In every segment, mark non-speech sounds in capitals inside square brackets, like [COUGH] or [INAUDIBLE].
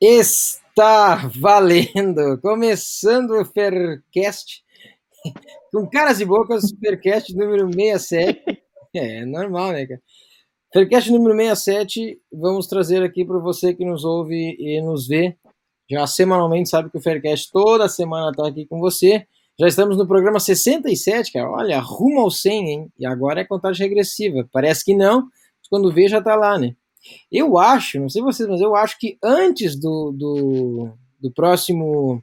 Está valendo! Começando o Faircast, com caras e bocas, Faircast número 67. É, é normal, né, cara? Faircast número 67, vamos trazer aqui para você que nos ouve e nos vê. Já semanalmente sabe que o Faircast toda semana está aqui com você. Já estamos no programa 67, cara. Olha, rumo ao 100, hein? E agora é contagem regressiva. Parece que não, mas quando vê já está lá, né? Eu acho, não sei vocês, mas eu acho que antes do, do, do próximo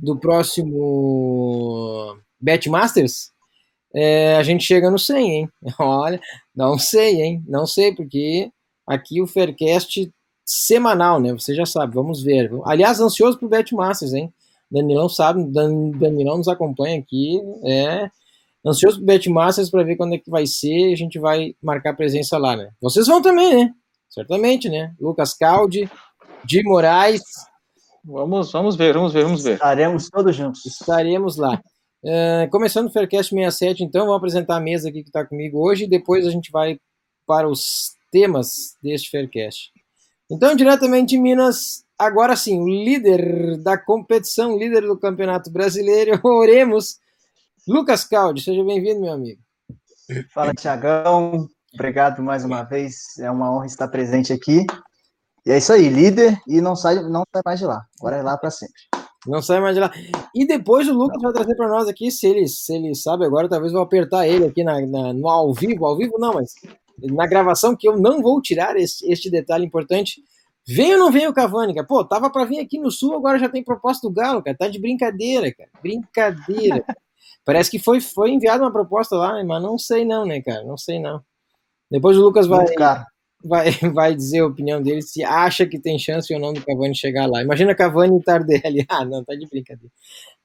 do próximo Bet Masters, é, a gente chega no 100, hein? [LAUGHS] Olha, não sei, hein? Não sei, porque aqui o Faircast semanal, né? Você já sabe, vamos ver. Aliás, ansioso pro Bet Masters, hein? Danilão sabe, Dan, Danilão nos acompanha aqui, é ansioso pro Bet Masters para ver quando é que vai ser, a gente vai marcar presença lá, né? Vocês vão também, né? Certamente, né? Lucas Caldi, Di Moraes. Vamos, vamos ver, vamos ver, vamos ver. Estaremos todos juntos. Estaremos lá. Uh, começando o Faircast 67, então, vou apresentar a mesa aqui que está comigo hoje e depois a gente vai para os temas deste Faircast. Então, diretamente de Minas, agora sim, o líder da competição, líder do Campeonato Brasileiro, [LAUGHS] oremos, Lucas Caldi. Seja bem-vindo, meu amigo. Fala, Tiagão. Obrigado mais uma vez. É uma honra estar presente aqui. E é isso aí, líder e não sai, não sai mais de lá. Agora é lá para sempre. Não sai mais de lá. E depois o Lucas vai trazer para nós aqui, se ele, se ele sabe agora, talvez vou apertar ele aqui na, na, no ao vivo. Ao vivo não, mas na gravação, que eu não vou tirar este, este detalhe importante. Vem ou não vem o Cavani, cara? Pô, tava para vir aqui no Sul, agora já tem proposta do Galo, cara. Tá de brincadeira, cara. Brincadeira. [LAUGHS] Parece que foi, foi enviada uma proposta lá, mas não sei não, né, cara? Não sei não. Depois o Lucas vai, vai, [LAUGHS] vai dizer a opinião dele se acha que tem chance ou não do Cavani chegar lá. Imagina Cavani e Tardelli. [LAUGHS] Ah, não, tá de brincadeira.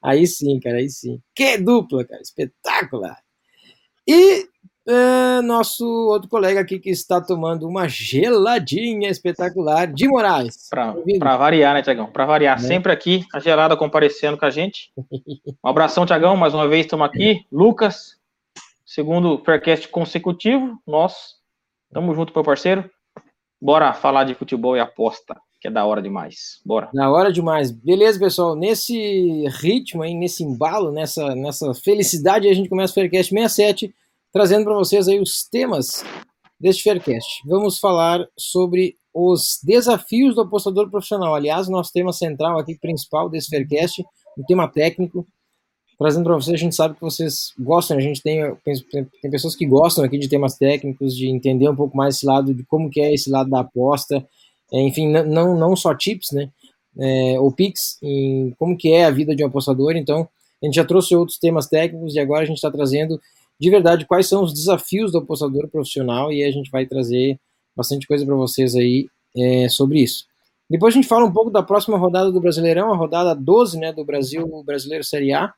Aí sim, cara, aí sim. Que dupla, cara, espetacular. E é, nosso outro colega aqui que está tomando uma geladinha espetacular, de Moraes. Para variar, né, Tiagão? Para variar, né? sempre aqui, a gelada comparecendo com a gente. [LAUGHS] Um abração, Tiagão, mais uma vez estamos aqui. Lucas, segundo Faircast consecutivo, nós. Tamo junto, meu parceiro. Bora falar de futebol e aposta, que é da hora demais. Bora. Da hora demais. Beleza, pessoal. Nesse ritmo aí, nesse embalo, nessa, nessa felicidade, a gente começa o Faircast 67, trazendo para vocês aí os temas deste Faircast. Vamos falar sobre os desafios do apostador profissional. Aliás, nosso tema central aqui, principal desse Faircast, o tema técnico, trazendo para vocês, a gente sabe que vocês gostam, a gente tem, tem pessoas que gostam aqui de temas técnicos, de entender um pouco mais esse lado, de como que é esse lado da aposta, é, enfim, não, não só tips, né, é, ou picks, em como que é a vida de um apostador, então a gente já trouxe outros temas técnicos e agora a gente está trazendo de verdade quais são os desafios do apostador profissional e a gente vai trazer bastante coisa para vocês aí é, sobre isso. Depois a gente fala um pouco da próxima rodada do Brasileirão, a rodada 12 né, do Brasil Brasileiro Série A,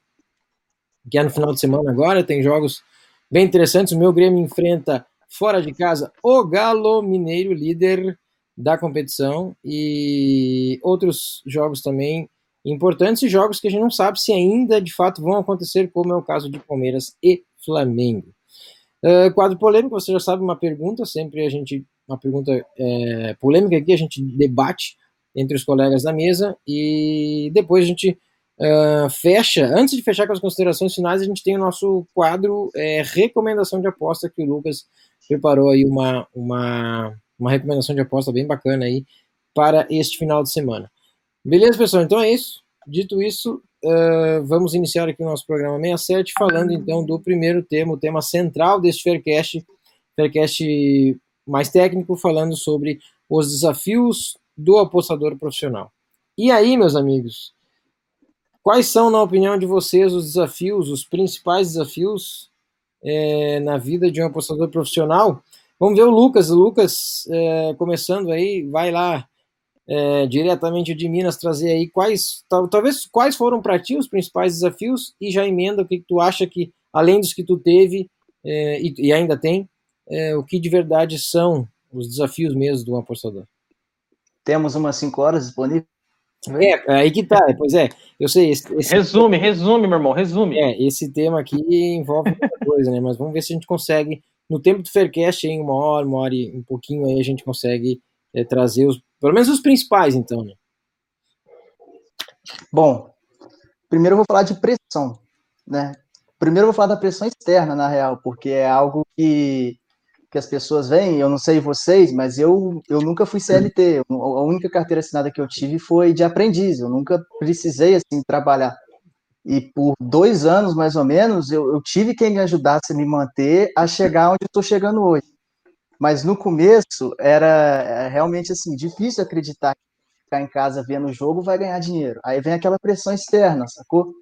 que é no final de semana agora, tem jogos bem interessantes. O meu Grêmio enfrenta fora de casa o Galo Mineiro, líder da competição, e outros jogos também importantes e jogos que a gente não sabe se ainda de fato vão acontecer, como é o caso de Palmeiras e Flamengo. Uh, quadro polêmico, você já sabe, uma pergunta, sempre a gente, uma pergunta é, polêmica aqui, a gente debate entre os colegas da mesa e depois a gente uh, fecha, antes de fechar com as considerações finais, a gente tem o nosso quadro é, recomendação de aposta, que o Lucas preparou aí uma, uma, uma recomendação de aposta bem bacana aí para este final de semana. Beleza, pessoal? Então é isso. Dito isso, uh, vamos iniciar aqui o nosso programa 67, falando então do primeiro tema, o tema central deste Faircast, Faircast mais técnico, falando sobre os desafios do apostador profissional. E aí, meus amigos, Quais são, na opinião de vocês, os desafios, os principais desafios é, na vida de um apostador profissional? Vamos ver o Lucas. Lucas, é, começando aí, vai lá é, diretamente de Minas trazer aí quais, tal, talvez quais foram para ti os principais desafios e já emenda o que, tu acha que, além dos que tu teve é, e, e, ainda tem, é, o que de verdade são os desafios mesmo do apostador. Temos umas 5 horas disponíveis. É, aí que tá, pois é, eu sei. Esse, esse... Resume, resume, meu irmão, resume. É, esse tema aqui envolve muita [LAUGHS] coisa, né? Mas vamos ver se a gente consegue, no tempo do Faircast, em uma hora, uma hora e um pouquinho aí, a gente consegue é, trazer os, pelo menos os principais, então, né? Bom, primeiro eu vou falar de pressão, né? Primeiro eu vou falar da pressão externa, na real, porque é algo que que as pessoas veem, eu não sei vocês, mas eu, eu nunca fui CLT, a única carteira assinada que eu tive foi de aprendiz, eu nunca precisei, assim, trabalhar. E por dois anos, mais ou menos, eu, eu tive quem me ajudasse a me manter a chegar onde estou chegando hoje. Mas no começo, era é, realmente, assim, difícil acreditar que ficar em casa vendo o jogo vai ganhar dinheiro. Aí vem aquela pressão externa, sacou?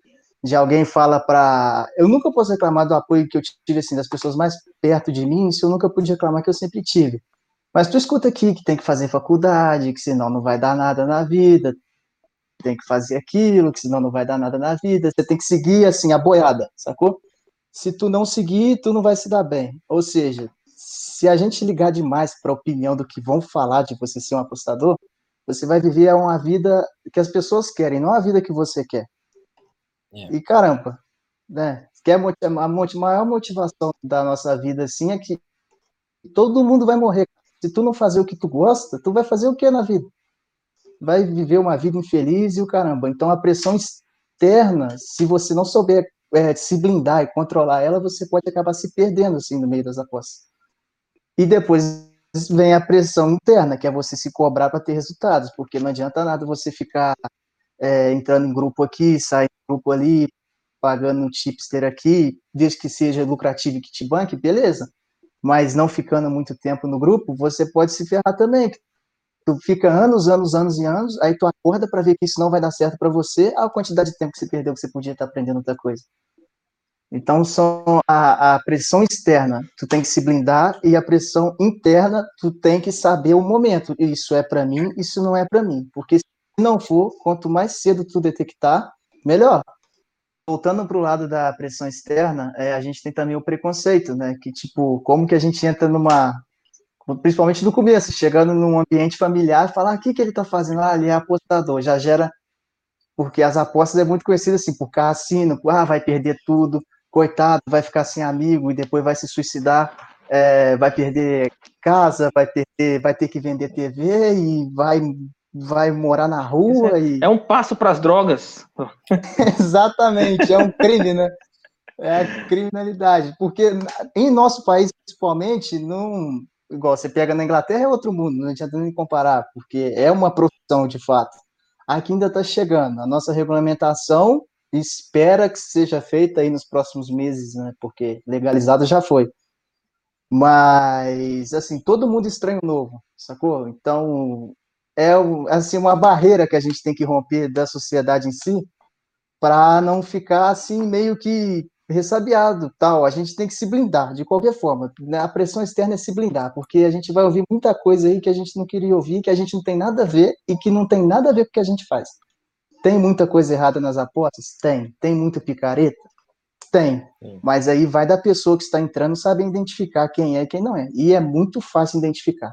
De alguém fala para. Eu nunca posso reclamar do apoio que eu tive assim, das pessoas mais perto de mim, isso eu nunca pude reclamar que eu sempre tive. Mas tu escuta aqui que tem que fazer faculdade, que senão não vai dar nada na vida, tem que fazer aquilo, que senão não vai dar nada na vida, você tem que seguir assim, a boiada, sacou? Se tu não seguir, tu não vai se dar bem. Ou seja, se a gente ligar demais para a opinião do que vão falar de você ser um apostador, você vai viver uma vida que as pessoas querem, não a vida que você quer. É. E caramba, né? Que é a maior motivação da nossa vida assim é que todo mundo vai morrer. Se tu não fazer o que tu gosta, tu vai fazer o que na vida? Vai viver uma vida infeliz e o caramba. Então a pressão externa, se você não souber é, se blindar e controlar ela, você pode acabar se perdendo assim no meio das apostas. E depois vem a pressão interna, que é você se cobrar para ter resultados, porque não adianta nada você ficar é, entrando em grupo aqui, em grupo ali, pagando um tipster aqui, desde que seja lucrativo e que te banque, beleza. Mas não ficando muito tempo no grupo, você pode se ferrar também. Tu fica anos, anos, anos e anos, aí tu acorda para ver que isso não vai dar certo para você, a quantidade de tempo que você perdeu que você podia estar aprendendo outra coisa. Então, são a, a, pressão externa, tu tem que se blindar, e a pressão interna, tu tem que saber o momento. Isso é para mim, isso não é para mim. Porque não for, quanto mais cedo tu detectar, melhor. Voltando para o lado da pressão externa, é, a gente tem também o preconceito, né? Que, tipo, como que a gente entra numa. Principalmente no começo, chegando num ambiente familiar, falar ah, o que, que ele está fazendo? Ah, ele é apostador, já gera. Porque as apostas é muito conhecido assim, por cassino, ah, vai perder tudo, coitado, vai ficar sem amigo e depois vai se suicidar, é, vai perder casa, vai perder, vai ter que vender TV e vai vai morar na rua é, e. É um passo para as drogas. [LAUGHS] Exatamente, é um crime, né? É a criminalidade. Porque em nosso país, principalmente, não. Igual você pega na Inglaterra é outro mundo, não adianta nem comparar, porque é uma profissão de fato. Aqui ainda está chegando. A nossa regulamentação espera que seja feita aí nos próximos meses, né? Porque legalizado já foi. Mas, assim, todo mundo estranho novo, sacou? Então, é assim uma barreira que a gente tem que romper da sociedade em si para não ficar assim meio que ressabiado tal. A gente tem que se blindar de qualquer forma né? a pressão externa é se blindar porque a gente vai ouvir muita coisa aí que a gente não queria ouvir que a gente não tem nada a ver e que não tem nada a ver com o que a gente faz. Tem muita coisa errada nas apostas? Tem. Tem muita picareta? Tem. Sim. mas aí vai da pessoa que está entrando saber identificar quem é e quem não é. E é muito fácil identificar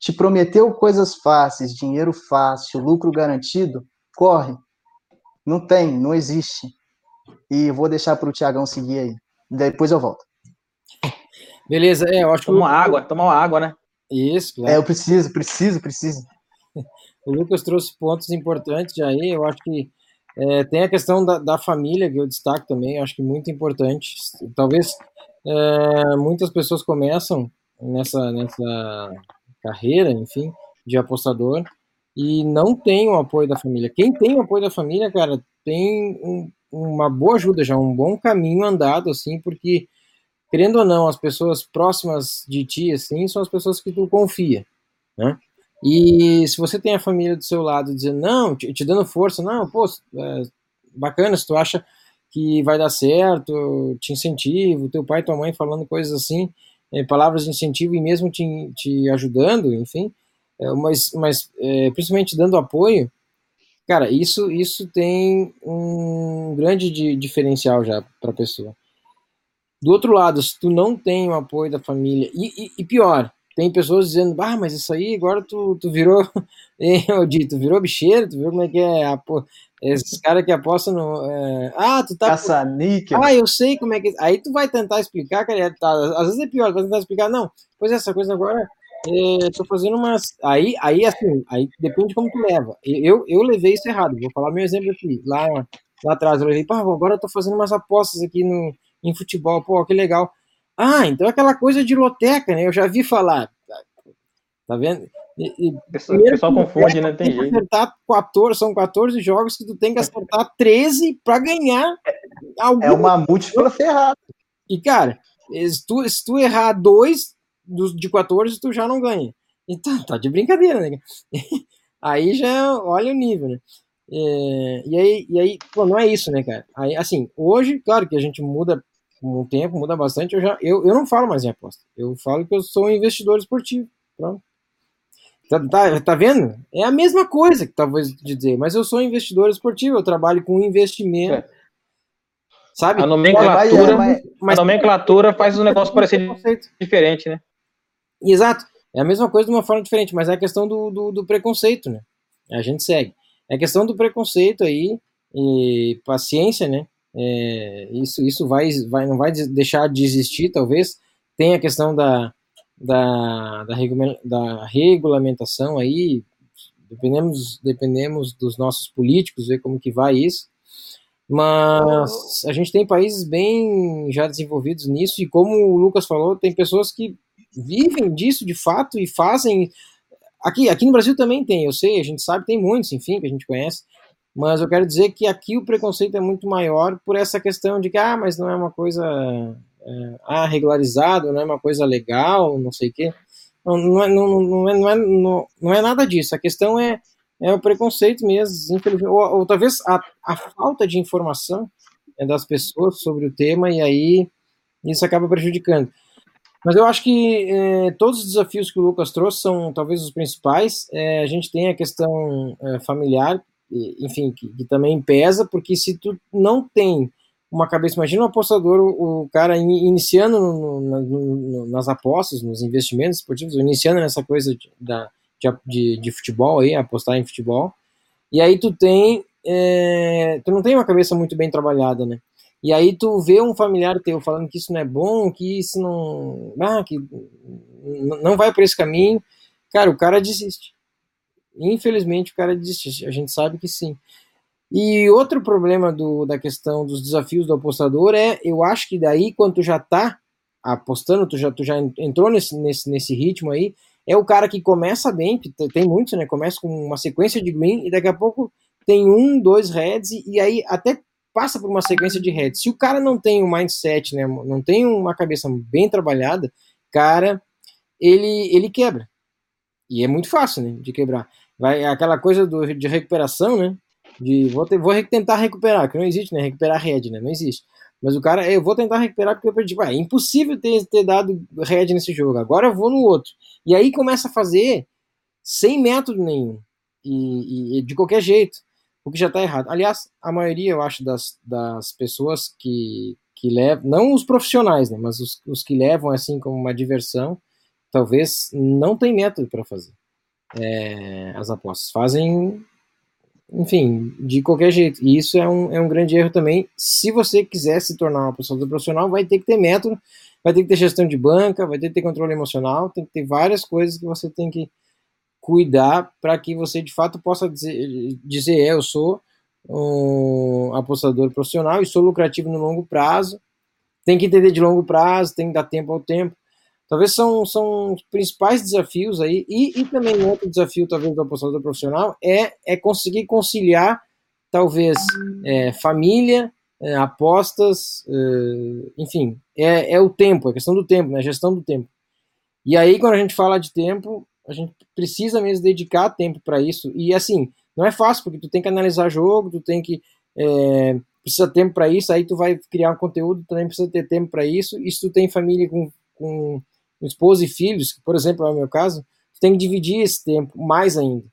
te prometeu coisas fáceis, dinheiro fácil, lucro garantido, corre. Não tem, não existe. E vou deixar para o Tiagão seguir aí. Depois eu volto. Beleza, é, eu acho que. Toma uma água, toma uma água, né? Isso, claro. É, eu preciso, preciso, preciso. [LAUGHS] O Lucas trouxe pontos importantes aí, eu acho que é, tem a questão da, da, família, que eu destaco também, eu acho que muito importante. Talvez é, muitas pessoas começam nessa, nessa carreira, enfim, de apostador e não tem o apoio da família. Quem tem o apoio da família, cara, tem um, uma boa ajuda já, um bom caminho andado, assim, porque, querendo ou não, as pessoas próximas de ti, assim, são as pessoas que tu confia, né? E se você tem a família do seu lado dizendo, não, te, te dando força, não, pô, é, bacana, se tu acha que vai dar certo, te incentivo, teu pai e tua mãe falando coisas assim, é, palavras de incentivo e mesmo te, te ajudando, enfim, é, mas, mas é, principalmente dando apoio, cara, isso, isso tem um grande de, diferencial já para a pessoa. Do outro lado, se tu não tem o apoio da família, e, e, e pior, tem pessoas dizendo, ah, mas isso aí agora tu, tu virou, [LAUGHS] eu dito, tu virou bicheiro, tu viu como é que é, esses caras que apostam no. É, ah, tu tá. Caça-níquel. Ah, eu sei como é que. Aí tu vai tentar explicar, cara. Tá, às vezes é pior, tu vai tentar explicar, não. Pois é, essa coisa agora. É, tô fazendo umas. Aí, aí, assim, aí depende de como tu leva. Eu, eu levei isso errado. Vou falar meu exemplo aqui. Lá, lá atrás, eu levei, pá, agora eu tô fazendo umas apostas aqui no, em futebol. Pô, que legal. Ah, então é aquela coisa de loteca, né? Eu já vi falar. Tá vendo? E, e, o pessoal confunde, né? Tem jeito. Acertar 14, são 14 jogos que tu tem que acertar 13 para ganhar algum. É uma múltipla ferrada. E, cara, se tu, se tu errar dois dos, de 14, tu já não ganha. Então, tá de brincadeira, né? [LAUGHS] aí já olha o nível, né? É, e aí, e aí pô, não é isso, né, cara? Aí, assim, hoje, claro que a gente muda com o tempo, muda bastante. Eu, já, eu, eu não falo mais em aposta. Eu falo que eu sou um investidor esportivo. Pronto. Tá, tá, tá vendo? É a mesma coisa que talvez dizer, mas eu sou investidor esportivo, eu trabalho com investimento. É. Sabe? A nomenclatura, mas, mas, a nomenclatura faz o negócio parecer diferente, né? Exato. É a mesma coisa de uma forma diferente, mas é a questão do, do, do preconceito, né? A gente segue. É a questão do preconceito aí, e paciência, né? É, isso isso vai, vai, não vai deixar de existir, talvez. Tem a questão da, da, da, da regulamentação aí, dependemos, dependemos dos nossos políticos, ver como que vai isso, mas a gente tem países bem já desenvolvidos nisso, e como o Lucas falou, tem pessoas que vivem disso de fato e fazem. Aqui, aqui no Brasil também tem, eu sei, a gente sabe, tem muitos, enfim, que a gente conhece, mas eu quero dizer que aqui o preconceito é muito maior por essa questão de que, ah, mas não é uma coisa é, ah, regularizado, não é uma coisa legal, não sei o quê. Não, não, é, não, não, é, não, é, não, não é nada disso. A questão é, é o preconceito mesmo, ou, ou talvez a, a falta de informação é, das pessoas sobre o tema, e aí isso acaba prejudicando. Mas eu acho que é, todos os desafios que o Lucas trouxe são talvez os principais. É, a gente tem a questão é, familiar, enfim, que, que, também pesa, porque se tu não tem uma cabeça. Imagina um apostador, o, o cara iniciando no, no, no, nas apostas, nos investimentos esportivos, iniciando nessa coisa de, da, de, de, futebol aí, apostar em futebol. E aí tu tem, é, tu não tem uma cabeça muito bem trabalhada, né? E aí tu vê um familiar teu falando que isso não é bom, que isso não, ah, que não vai por esse caminho, cara, o cara desiste. Infelizmente o cara desiste. A gente sabe que sim. E outro problema do, da questão dos desafios do apostador é, eu acho que daí, quando tu já tá apostando, tu já, tu já entrou nesse, nesse, nesse ritmo aí, é o cara que começa bem, tem muitos, né? Começa com uma sequência de green e daqui a pouco tem um, dois heads e, e aí até passa por uma sequência de heads. Se o cara não tem um mindset, né? Não tem uma cabeça bem trabalhada, cara, ele, ele quebra. E é muito fácil, né? De quebrar. Vai, aquela coisa do, de recuperação, né? de vou, ter, vou tentar recuperar, que não existe, né? Recuperar head, né? Não existe. Mas o cara, eu vou tentar recuperar porque eu perdi. é impossível ter, ter dado head nesse jogo. Agora eu vou no outro. E aí começa a fazer sem método nenhum. E, e de qualquer jeito. O que já está errado. Aliás, a maioria, eu acho, das, das pessoas que, que levam, não os profissionais, né? Mas os, os que levam assim como uma diversão, talvez não tem método para fazer é, as apostas. Fazem enfim, de qualquer jeito. E isso é um, é um grande erro também. Se você quiser se tornar uma pessoa profissional, vai ter que ter método, vai ter que ter gestão de banca, vai ter que ter controle emocional, tem que ter várias coisas que você tem que cuidar para que você de fato possa dizer, dizer é, eu sou um apostador profissional e sou lucrativo no longo prazo. Tem que entender de longo prazo, tem que dar tempo ao tempo. Talvez são, são os principais desafios aí, e, e também outro desafio, talvez, do apostador profissional é, é conseguir conciliar, talvez, é, família, é, apostas, é, enfim, é, é o tempo, é questão do tempo, né, gestão do tempo. E aí, quando a gente fala de tempo, a gente precisa mesmo dedicar tempo para isso, e assim, não é fácil, porque tu tem que analisar jogo, tu tem que. É, precisa tempo para isso, aí tu vai criar um conteúdo, também precisa ter tempo para isso, e se tu tem família com, com esposa e filhos, que, por exemplo, é o meu caso, tu tem que dividir esse tempo mais ainda.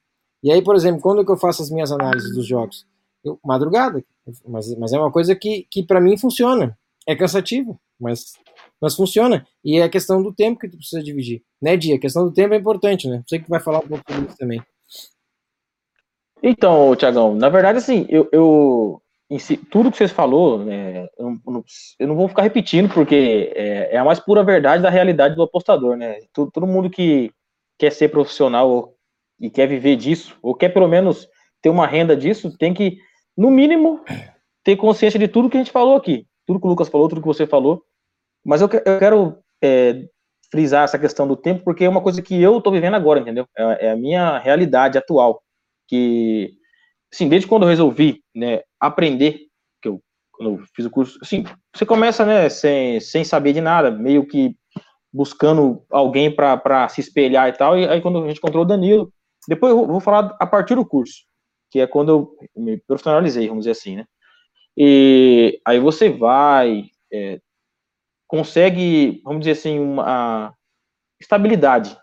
E aí, por exemplo, quando é que eu faço as minhas análises dos jogos? Eu, madrugada. Mas, mas é uma coisa que, que para mim funciona. É cansativo, mas, mas funciona. E é a questão do tempo que tu precisa dividir. Né, Dia? A questão do tempo é importante, né? Você que vai falar um pouco sobre isso também. Então, Tiagão, na verdade, assim, eu, eu si, tudo que vocês falou, né, eu, não, eu, não, vou ficar repetindo, porque é, é, a mais pura verdade da realidade do apostador, né? Todo, todo mundo que quer ser profissional e quer viver disso, ou quer pelo menos ter uma renda disso, tem que, no mínimo, ter consciência de tudo que a gente falou aqui. Tudo que o Lucas falou, tudo que você falou. Mas eu, eu quero é, frisar essa questão do tempo, porque é uma coisa que eu estou vivendo agora, entendeu? É, é, a minha realidade atual. Que, assim, desde quando eu resolvi né, aprender, que eu, quando eu fiz o curso, assim, você começa, né, sem, sem saber de nada, meio que buscando alguém para se espelhar e tal, e aí quando a gente encontrou o Danilo, depois eu vou falar a partir do curso, que é quando eu me profissionalizei, vamos dizer assim, né? E aí você vai, é, consegue, vamos dizer assim, uma estabilidade.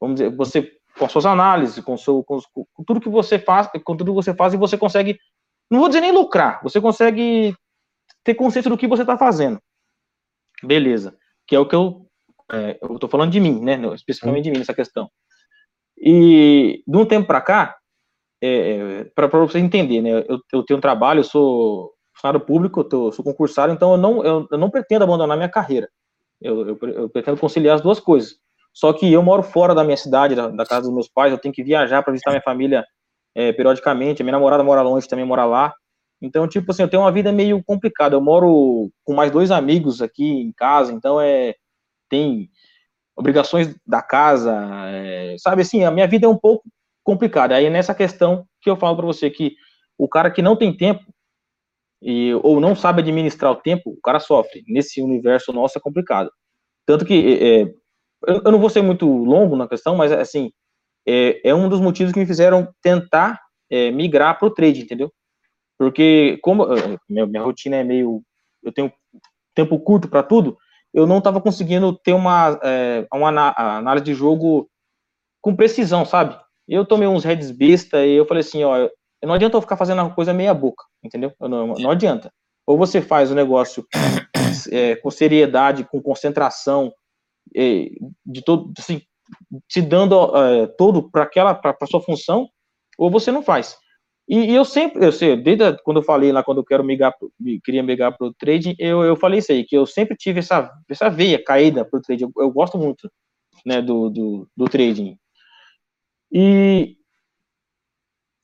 Vamos dizer, você com suas análises, com, seu, com, com, tudo que você faz, com tudo que você faz, e você consegue, não vou dizer nem lucrar, você consegue ter consciência do que você está fazendo. Beleza. Que é o que eu, é, eu tô falando de mim, né? Especificamente de mim nessa questão. E de um tempo para cá, é, para você entender, né? Eu, eu, tenho um trabalho, eu sou funcionário público, eu tô, sou concursado, então eu não, eu, eu não pretendo abandonar minha carreira. Eu, eu, pretendo conciliar as duas coisas. Só que eu moro fora da minha cidade, da, da casa dos meus pais, eu tenho que viajar para visitar minha família é, periodicamente. A minha namorada mora longe, também mora lá. Então, tipo assim, eu tenho uma vida meio complicada. Eu moro com mais dois amigos aqui em casa, então é tem obrigações da casa, é, sabe assim, a minha vida é um pouco complicada. Aí é nessa questão que eu falo para você que o cara que não tem tempo e, ou não sabe administrar o tempo, o cara sofre. Nesse universo nosso é complicado. Tanto que é, eu não vou ser muito longo na questão, mas assim é, é um dos motivos que me fizeram tentar é, migrar para o trade, entendeu? Porque como minha, minha rotina é meio, eu tenho tempo curto para tudo, eu não estava conseguindo ter uma, é, uma análise de jogo com precisão, sabe? Eu tomei uns heads besta e eu falei assim, ó, não adianta eu ficar fazendo a coisa meia boca, entendeu? Não, não adianta. Ou você faz o negócio é, com seriedade, com concentração, de todo, assim, se dando é, todo para aquela, para sua função, ou você não faz. E, e, eu sempre, eu sei, desde quando eu falei lá, quando eu quero migrar, queria migrar para o trading, eu, eu falei isso aí, que eu sempre tive essa, essa veia caída para o trading. Eu, eu, gosto muito né, do, do, do trading. E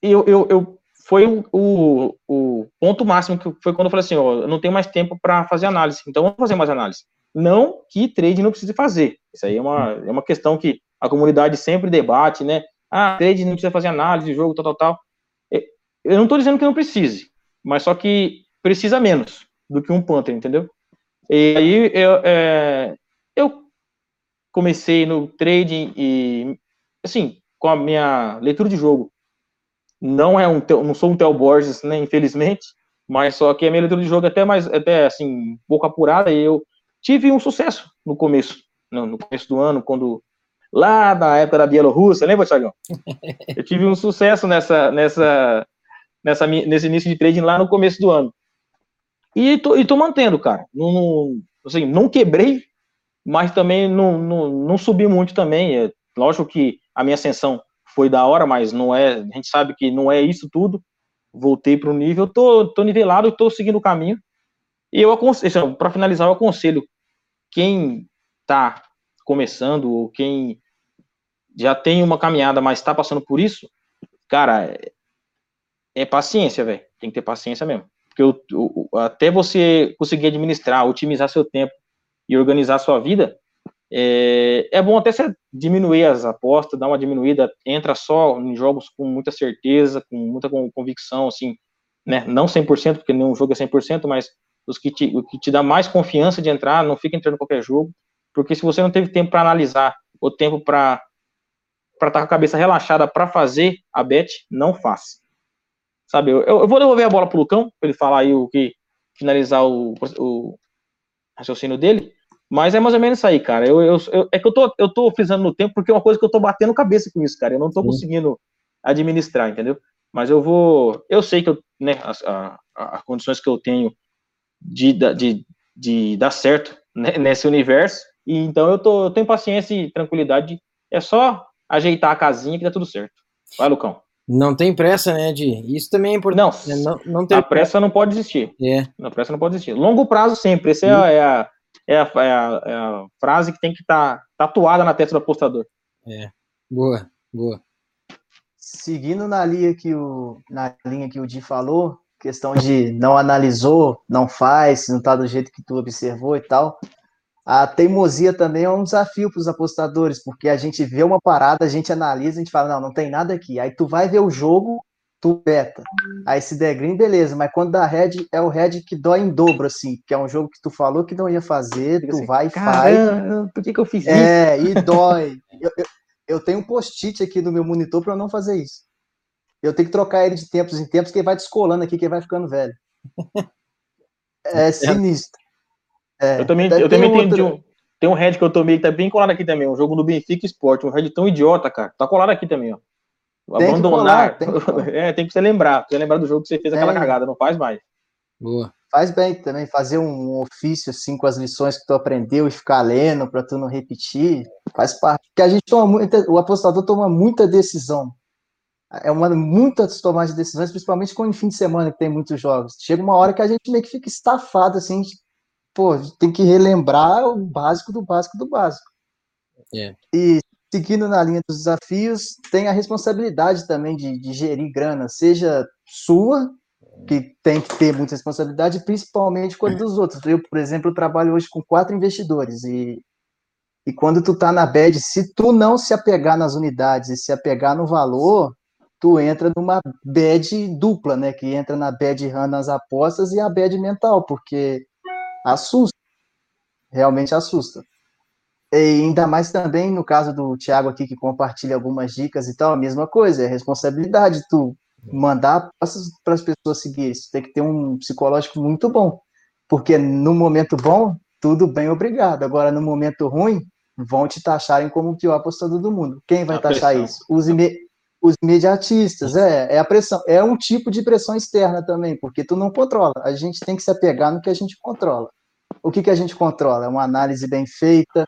eu, eu, eu foi o, o, o, ponto máximo que foi quando eu falei assim, ó, eu não tenho mais tempo para fazer análise, então vamos fazer mais análise. Não que trade não precise fazer. Isso aí é uma, é uma questão que a comunidade sempre debate, né? Ah, trade não precisa fazer análise de jogo, tal, tal, tal. Eu não estou dizendo que não precise, mas só que precisa menos do que um Panther, entendeu? E aí eu, é, eu comecei no trading e, assim, com a minha leitura de jogo, não é um, não sou um Theo Borges, né, infelizmente, mas só que a minha leitura de jogo é até mais, até assim, um pouco apurada e eu tive um sucesso no começo, no, no começo do ano, quando lá na época da Bielorrússia, lembra, Thiagão? [LAUGHS] Eu tive um sucesso nessa, nessa, nessa, nesse início de trading lá no começo do ano. E tô, e tô mantendo, cara. Não, não, assim, não quebrei, mas também não, não, não subi muito também. É, lógico que a minha ascensão foi da hora, mas não é. A gente sabe que não é isso tudo. Voltei para o nível, tô, tô nivelado, tô seguindo o caminho. E eu aconselho, para finalizar, eu aconselho quem está começando ou quem já tem uma caminhada, mas está passando por isso, cara, é paciência, velho. Tem que ter paciência mesmo. Porque o, o, até você conseguir administrar, otimizar seu tempo e organizar sua vida, é, é bom até você diminuir as apostas, dar uma diminuída, entra só em jogos com muita certeza, com muita convicção, assim, né? Não 100%, porque nenhum jogo é 100%, mas os que te, o que te dá mais confiança de entrar, não fica entrando em qualquer jogo, porque se você não teve tempo para analisar, ou tempo para para estar tá com a cabeça relaxada para fazer a bet, não faça. Sabe, eu, eu vou devolver a bola pro Lucão, para ele falar aí o que finalizar o, o raciocínio dele. Mas é mais ou menos isso aí, cara. Eu, eu, eu, é que eu tô, eu tô frisando no tempo porque é uma coisa que eu tô batendo cabeça com isso, cara. Eu não tô Sim. conseguindo administrar, entendeu? Mas eu vou. Eu sei que eu, né, as, a, a- as condições que eu tenho de, de, de dar certo né, [LAUGHS] nesse universo. E então eu, tô, eu tenho paciência e tranquilidade. É só ajeitar a casinha que dá tudo certo. Vai, Lucão. Não tem pressa, né, Di? Isso também é importante. Não, né? Não, não ter a pressa não pode existir. É, Na pressa não pode existir. Longo prazo sempre. Essa é a, é a, é a, é a- é a frase que tem que estar tatuada na testa do apostador. boa, boa. Seguindo na linha que o, na linha que o Di falou, questão de não analisou, não faz, se não tá do jeito que tu observou e tal. A teimosia também é um desafio para os apostadores, porque a gente vê uma parada, a gente analisa, a gente fala, não, não tem nada aqui. Aí tu vai ver o jogo, tu beta. Aí se der green, beleza, mas quando dá red, é o red que dói em dobro, assim, que é um jogo que tu falou que não ia fazer, tu assim, vai e faz. Por que, que eu fiz isso? É, e dói. [LAUGHS] Eu, eu, eu tenho um post-it aqui no meu monitor para não fazer isso. Eu tenho que trocar ele de tempos em tempos, que ele vai descolando aqui, que ele vai ficando velho. [LAUGHS] É sinistro. É, Eu também, eu tem também tenho outra- de um, tem um red que eu tomei que tá bem colado aqui também. Um jogo no Benfica Sport. Um red tão idiota, cara. Tá colado aqui também, ó. Tem que Abandonar. colar, [LAUGHS] tem que colar. é, tem que você lembrar. Você lembrar do jogo que você fez aquela É. cagada. Não faz mais. Boa. Faz bem também, fazer um ofício assim com as lições que tu aprendeu e ficar lendo para tu não repetir, faz parte. Porque a gente toma muita, o apostador toma muita decisão. É uma muitas tomadas de decisões, principalmente com em fim de semana que tem muitos jogos. Chega uma hora que a gente meio que fica estafado assim, de, pô, tem que relembrar o básico do básico do básico. É. E seguindo na linha dos desafios, tem a responsabilidade também de, de gerir grana, seja sua que tem que ter muita responsabilidade, principalmente quando dos outros. Eu, por exemplo, trabalho hoje com quatro investidores e, e quando tu tá na bad, se tu não se apegar nas unidades e se apegar no valor, tu entra numa bad dupla, né? Que entra na bad run nas apostas e a bad mental, porque assusta, realmente assusta. E ainda mais também no caso do Thiago aqui, que compartilha algumas dicas e tal, a mesma coisa, é responsabilidade tu mandar para as pessoas seguirem. Isso tem que ter um psicológico muito bom, porque no momento bom, tudo bem, obrigado. Agora, no momento ruim, vão te taxarem como o pior apostador do mundo. Quem vai A taxar pressão. isso? Os, os imediatistas, é, é a pressão. É um tipo de pressão externa também, porque tu não controla. A gente tem que se apegar no que a gente controla. O que, que a gente controla? É uma análise bem feita,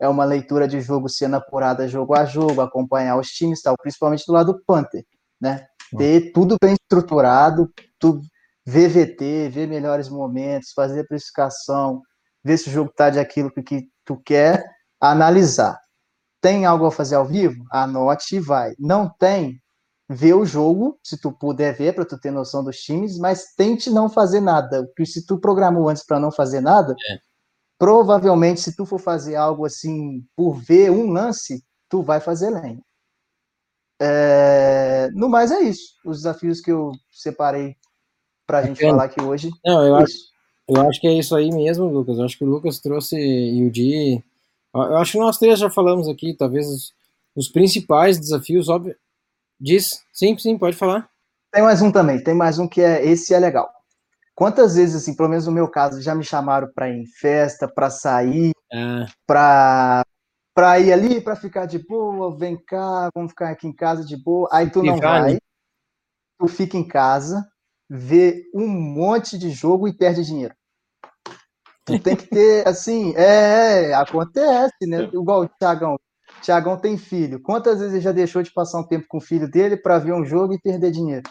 é uma leitura de jogo sendo apurada jogo a jogo, acompanhar os times, tal, principalmente do lado do Panther, né? Ter tudo bem estruturado, tudo, VVT, ver melhores momentos, fazer precificação, ver se o jogo tá de aquilo que, que tu quer, analisar. Tem algo a fazer ao vivo? Anote e vai. Não tem? Vê o jogo, se tu puder ver, para tu ter noção dos times, mas tente não fazer nada. Porque se tu programou antes para não fazer nada, provavelmente se tu for fazer algo assim por ver um lance, tu vai fazer lenha. É, no mais é isso. Os desafios que eu separei para a gente Bacana. falar aqui hoje. Não, eu é acho, eu acho que é isso aí mesmo, Lucas. Eu acho que o Lucas trouxe e o Di. Eu acho que nós três já falamos aqui, talvez os, os principais desafios, óbvio. Diz? Sim, sim, pode falar. Tem mais um também, tem mais um que é esse é legal. Quantas vezes, assim, pelo menos no meu caso, já me chamaram para ir em festa, para sair, Ah, para para ir ali, para ficar de boa, vem cá, vamos ficar aqui em casa de boa. Aí tu não vai, né? tu fica em casa, vê um monte de jogo e perde dinheiro. Tu tem que ter, assim, é, é, acontece, né? Igual o Thiagão. Thiagão tem filho. Quantas vezes ele já deixou de passar um tempo com o filho dele para ver um jogo e perder dinheiro?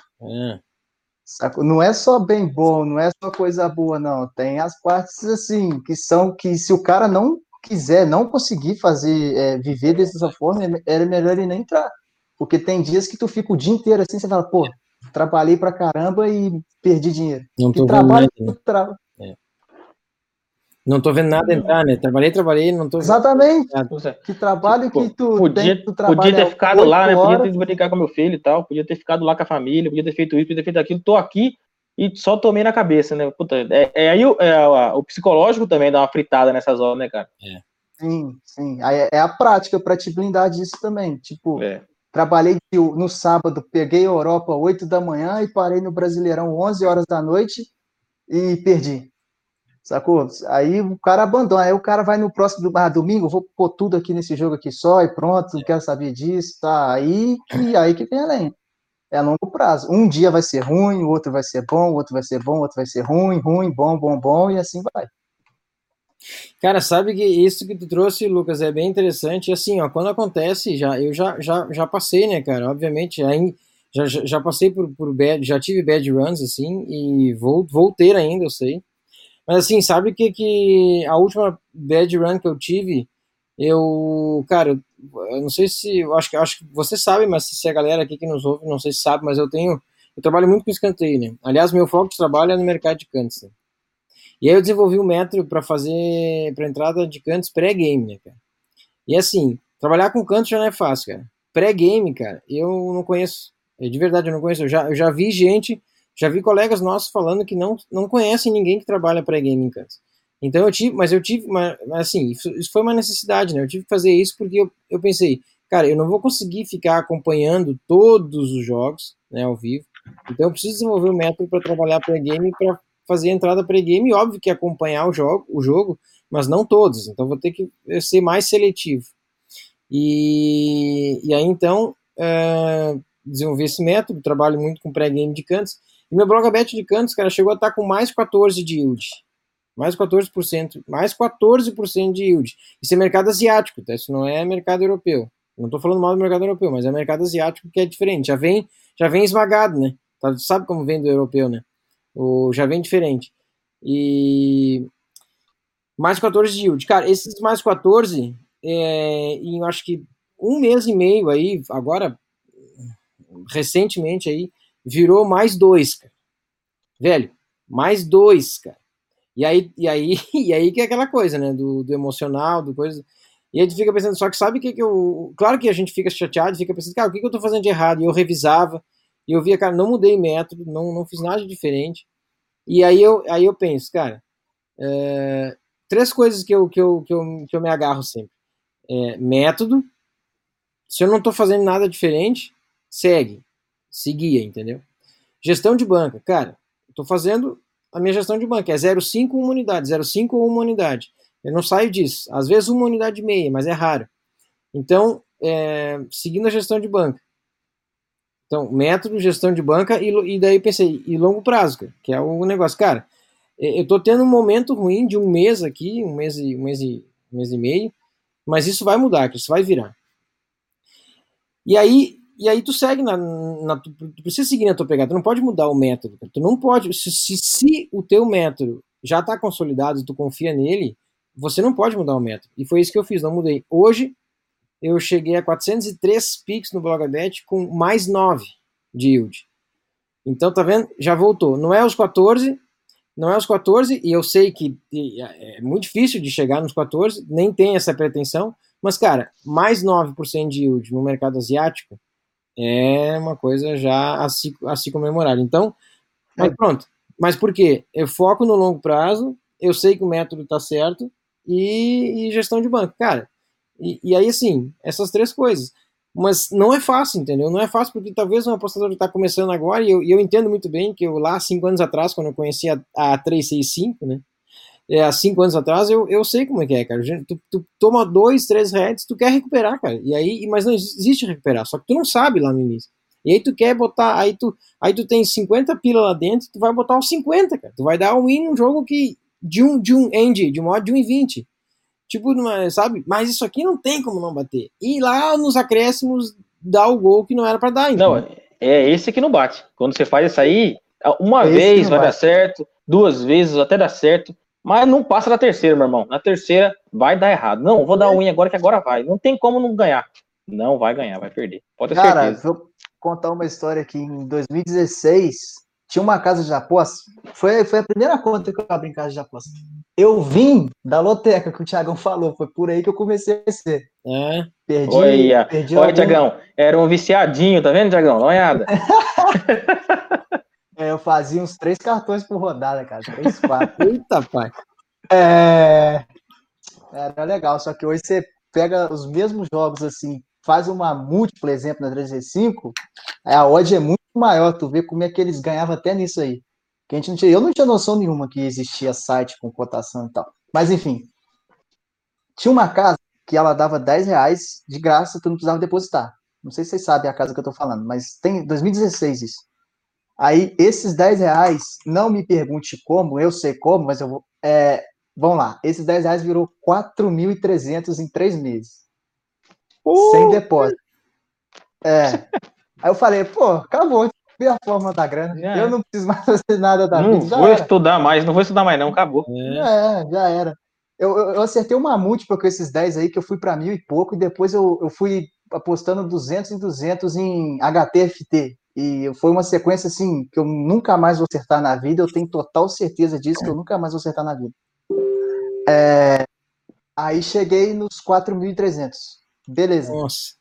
Saco? Não é só bem bom, não é só coisa boa, não. Tem as partes assim que são que se o cara não quiser, não conseguir fazer é, viver dessa forma, é- era melhor ele nem entrar, porque tem dias que tu fica o dia inteiro assim, você fala, pô, trabalhei pra caramba e perdi dinheiro. não tô trabalho que tu tra... Não tô vendo nada entrar, né? Trabalhei, trabalhei, não tô vendo. Exatamente. É. Que trabalho Pô, que tu podia, tem, tu trabalha podia ter ficado lá, né? Podia ter brincar com meu filho e tal. Podia ter ficado lá com a família, podia ter feito isso, podia ter feito aquilo. Tô aqui e só tomei na cabeça, né? Puta, é, é aí o, é, o psicológico também dá uma fritada nessas horas, né, cara? Sim, sim. Aí é- é a prática para te blindar disso também. Tipo, É. Trabalhei no sábado, peguei a Europa 8 da manhã e parei no Brasileirão 11 horas da noite e perdi. Sacou? Aí o cara abandona, aí o cara vai no próximo ah, domingo, vou pôr tudo aqui nesse jogo aqui só e pronto, não quero saber disso, tá? Aí que, aí que vem além. É a longo prazo. Um dia vai ser ruim, o outro vai ser bom, o outro vai ser bom, o outro vai ser ruim, ruim, bom, bom, bom, e assim vai. Cara, sabe que isso que tu trouxe, Lucas, é bem interessante. Assim, ó, quando acontece, já eu já, já, já passei, né, cara? Obviamente, já, já, já passei por, por bad, já tive bad runs, assim, e vou, vou ter ainda, eu sei. Mas assim, sabe que, que a última bad run que eu tive, eu, cara, eu não sei se, eu acho que acho que você sabe, mas se a galera aqui que nos ouve, não sei se sabe, mas eu tenho, eu trabalho muito com escanteio, né? Aliás, meu foco de trabalho é no mercado de cantos. Né? E aí eu desenvolvi um método para fazer para entrada de cantos pré-game, né, cara? E assim, trabalhar com cantos já não é fácil, cara. Pré-game, cara, eu não conheço. De verdade, eu não conheço. Eu já, eu já vi gente já vi colegas nossos falando que não, não conhecem ninguém que trabalha para game em. Então eu tive, mas eu tive, mas, assim, isso, foi uma necessidade, né? Eu tive que fazer isso porque eu, eu pensei, cara, eu não vou conseguir ficar acompanhando todos os jogos, né, ao vivo. Então eu preciso desenvolver um método para trabalhar pré-game para fazer a entrada pré-game, óbvio que acompanhar o jogo, o jogo, mas não todos. Então vou ter que ser mais seletivo. E, e aí então é, desenvolver esse método, trabalho muito com pré-game de Kansas. E meu Blogabet de Cantos, cara, chegou a estar com mais 14 de yield. Mais 14%, mais 14% de yield. Isso é mercado asiático, tá? Isso não é mercado europeu. Não estou falando mal do mercado europeu, mas é mercado asiático que é diferente. Já vem, já vem esmagado, né? Tá, sabe como vem do europeu, né? O, já vem diferente. E mais 14 de yield. Cara, esses mais 14, é, em acho que um mês e meio aí, agora, recentemente aí, virou mais dois, cara. Velho, mais dois, cara. E aí, e aí, [LAUGHS] e aí que é aquela coisa, né? Do, do emocional, do coisa. E a gente fica pensando, só que sabe o que, que eu. Claro que a gente fica chateado, fica pensando, cara, o que, que eu tô fazendo de errado? E eu revisava, e eu via, cara, não mudei método, não, não fiz nada diferente. E aí eu, aí eu penso, cara, é, três coisas que eu, que, eu, que, eu, que eu me agarro sempre. É, método, se eu não tô fazendo nada diferente, segue seguia, entendeu? Gestão de banca, cara, estou fazendo a minha gestão de banca, é 0,5 uma unidade, 0,5 ou uma unidade. Eu não saio disso. Às vezes uma unidade e meia, mas é raro. Então, é, seguindo a gestão de banca. Então, método, gestão de banca, e, e daí pensei, e longo prazo, cara, que é o negócio. Cara, eu estou tendo um momento ruim de um mês aqui, um mês e, um mês e, um mês e meio, mas isso vai mudar, isso vai virar. E aí, e aí tu segue na, na tu, tu, precisa seguir na tua pegada, tu não pode mudar o método, tu não pode, se, se, se o teu método já está consolidado e tu confia nele, você não pode mudar o método. E foi isso que eu fiz, não mudei. Hoje eu cheguei a 403 picks no Blogabet com mais 9 de yield. Então tá vendo? Já voltou. Não é os 14, não é os 14 e eu sei que é muito difícil de chegar nos 14, nem tem essa pretensão, mas cara, mais 9% de yield no mercado asiático é uma coisa já a se, a se comemorar. Então, mas é. pronto. Mas por quê? Eu foco no longo prazo, eu sei que o método está certo e, e, gestão de banco. Cara, e, e, aí assim, essas três coisas. Mas não é fácil, entendeu? Não é fácil porque talvez um apostador está começando agora e eu, e eu, entendo muito bem que eu lá, cinco anos atrás, quando eu conheci a, a 365, né? É, há cinco anos atrás, eu, eu sei como é que é, cara. Tu, tu toma dois, três heads, tu quer recuperar, cara. E aí, mas não existe recuperar, só que tu não sabe lá no início. E aí tu quer botar, aí tu, aí tu tem 50 pila lá dentro, tu vai botar os 50, cara. Tu vai dar um win num jogo que de um de um end, de modo de 1,20. Tipo, sabe? Mas isso aqui não tem como não bater. E lá nos acréscimos dá o gol que não era para dar. Então. Não, é esse que não bate. Quando você faz isso aí, uma esse vez vai bate. dar certo, duas vezes até dar certo. Mas não passa da terceira, meu irmão. Na terceira vai dar errado. Não, vou dar um agora que agora vai. Não tem como não ganhar. Não vai ganhar, vai perder. Pode ter Cara, certeza. vou contar uma história aqui. Em 2016, tinha uma casa de apostas. Foi, foi a primeira conta que eu abri em casa de apostas. Eu vim da loteca que o Thiagão falou. Foi por aí que eu comecei a ser. É. Perdi. Olha, perdi olha. Tiagão. Era um viciadinho, tá vendo, Tiagão? Dá uma olhada. [LAUGHS] É, eu fazia uns três cartões por rodada, cara. Três, quatro. [LAUGHS] Eita, pai. É... Era legal, só que hoje você pega os mesmos jogos assim, faz uma múltipla, exemplo, na 365, a odd é muito maior, tu vê como é que eles ganhavam até nisso aí. Que a gente não tinha, eu não tinha noção nenhuma que existia site com cotação e tal. Mas enfim, tinha uma casa que ela dava 10 reais de graça, tu não precisava depositar. Não sei se vocês sabem a casa que eu tô falando, mas tem 2016 isso. Aí, esses 10 reais, não me pergunte como, eu sei como, mas eu vou. É, vamos lá, esses 10 reais virou 4.300 em três meses. Uh! Sem depósito. É. Aí eu falei, pô, acabou, ver a forma da grana. Já eu não preciso mais fazer nada da não vida. Não vou era. estudar mais, não vou estudar mais, não, acabou. É, já era. Eu, eu, eu acertei uma múltipla com esses 10 aí, que eu fui para mil e pouco, e depois eu, eu fui apostando 200 em 200 em HTFT. E foi uma sequência assim que eu nunca mais vou acertar na vida. Eu tenho total certeza disso que eu nunca mais vou acertar na vida. É... Aí cheguei nos 4.300. Beleza. Nossa.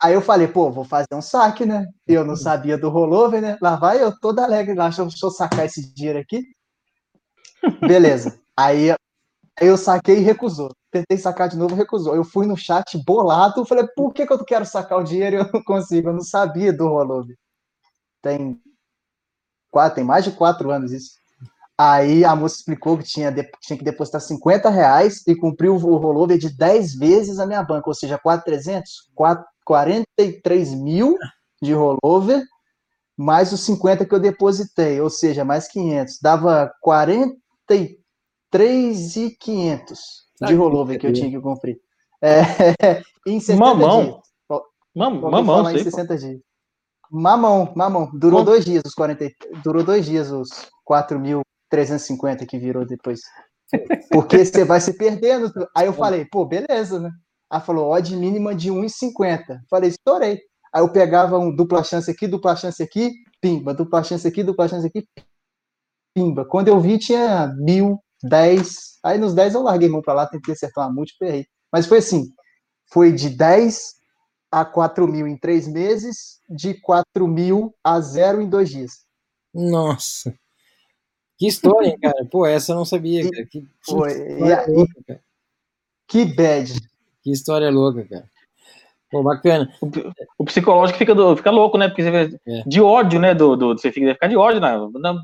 Aí eu falei, pô, vou fazer um saque, né? Eu não sabia do rollover, né? Lá vai eu toda alegre lá, deixa eu, deixa eu sacar esse dinheiro aqui. Beleza. Aí, aí eu saquei e recusou. Tentei sacar de novo, recusou. Eu fui no chat bolado, falei, por que, que eu quero sacar o dinheiro e eu não consigo? Eu não sabia do rollover. Tem quatro, tem mais de quatro anos isso. Aí a moça explicou que tinha, tinha que depositar 50 reais e cumprir o rollover de 10 vezes a minha banca, ou seja, 4,300, 43 mil de rollover, mais os 50 que eu depositei, ou seja, mais 500. Dava 43,500 de rollover que eu tinha que cumprir. É, [LAUGHS] em 60 mamão. dias. Mam, mamão, em 60 dias. Mamão, mamão. Durou Bom. dois dias os 40, durou dois dias os 4.350 que virou depois. Porque você vai se perdendo. Aí eu falei, pô, beleza, né? Ela falou, odd mínima de 1,50. Falei, estourei. Aí eu pegava um dupla chance aqui, dupla chance aqui, pimba, dupla chance aqui, dupla chance aqui, pimba. Quando eu vi, tinha mil, dez. Aí nos dez eu larguei mão pra lá, tentei acertar uma múltipla, errei. Mas foi assim, foi de 10 a 4 mil em três meses, de 4 mil a zero em dois dias. Nossa. Que história, hein, cara? Pô, essa eu não sabia, cara. Que, foi. E, louca, cara. Que bad. Que história louca, cara. Pô, bacana. O, o psicológico fica, do, fica louco, né? Porque você vê, é. de ódio, né? Do, do, você fica, ficar de ódio, né?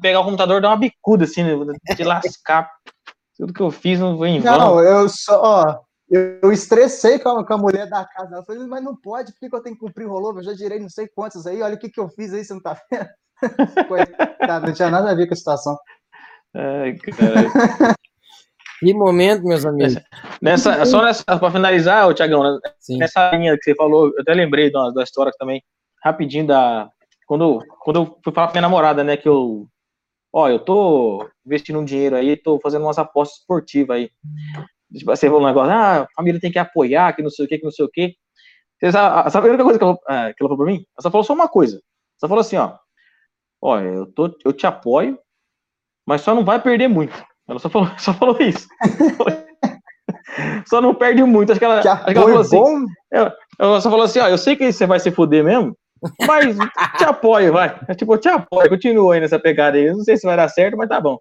Pegar o computador, dar uma bicuda, assim, né? de lascar. [LAUGHS] Tudo que eu fiz não foi em vão. Não, eu só, ó, eu, estressei com a, com a, mulher da casa. Ela falou, mas não pode, por que eu tenho que cumprir o rolô? Eu já girei não sei quantos aí, olha o que, que eu fiz aí, você não tá vendo? [LAUGHS] Coitado, não tinha nada a ver com a situação. Ai, cara. [LAUGHS] Que momento, meus amigos. [LAUGHS] Nessa, só nessa, para finalizar, Tiagão, né, nessa linha que você falou, eu até lembrei da, da história também, rapidinho da. Quando, quando eu fui falar pra minha namorada, né, que eu. Ó, eu tô investindo um dinheiro aí, tô fazendo umas apostas esportivas aí. Tipo, você falou um negócio, ah, a família tem que apoiar, que não sei o que, que não sei o que. Você sabe, sabe a única coisa que ela, é, que ela falou pra mim? Ela só falou só uma coisa. Ela falou assim, ó. Ó, eu, tô, eu te apoio, mas só não vai perder muito. Ela só falou, [LAUGHS] só falou isso. só não perde muito. Acho que ela, acho que ela falou assim. Ela, ela, só falou assim: ó, eu sei que você vai se fuder mesmo, mas te apoio, vai. É tipo, te apoio, continua aí nessa pegada aí. Eu não sei se vai dar certo, mas tá bom.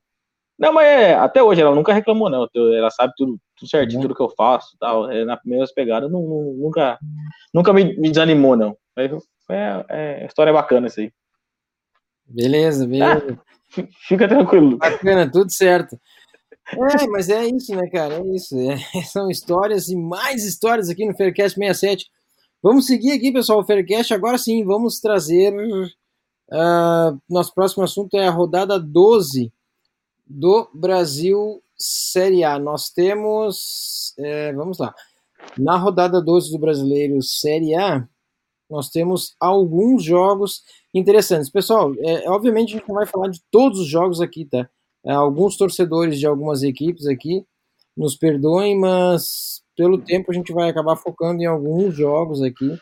Não, mas é, até hoje ela nunca reclamou, não. Ela sabe tudo, tudo certinho, tudo que eu faço tal. É, na primeira pegada, não, não, nunca, nunca me, me, desanimou, não. Mas é, é, história bacana isso aí. Beleza, beleza. Ah, fica tranquilo. Bacana, tudo certo. É, mas é isso, né, cara? É isso. É, [LAUGHS] são histórias e mais histórias aqui no Faircast 67. Vamos seguir aqui, pessoal, o Faircast. Agora sim, vamos trazer. Uh, nosso próximo assunto é a rodada 12 do Brasil Série A. Nós temos. É, vamos lá. Na rodada 12 do Brasileiro Série A, nós temos alguns jogos interessantes. Pessoal, é, obviamente a gente não vai falar de todos os jogos aqui, tá? É, alguns torcedores de algumas equipes aqui nos perdoem, mas pelo tempo a gente vai acabar focando em alguns jogos aqui.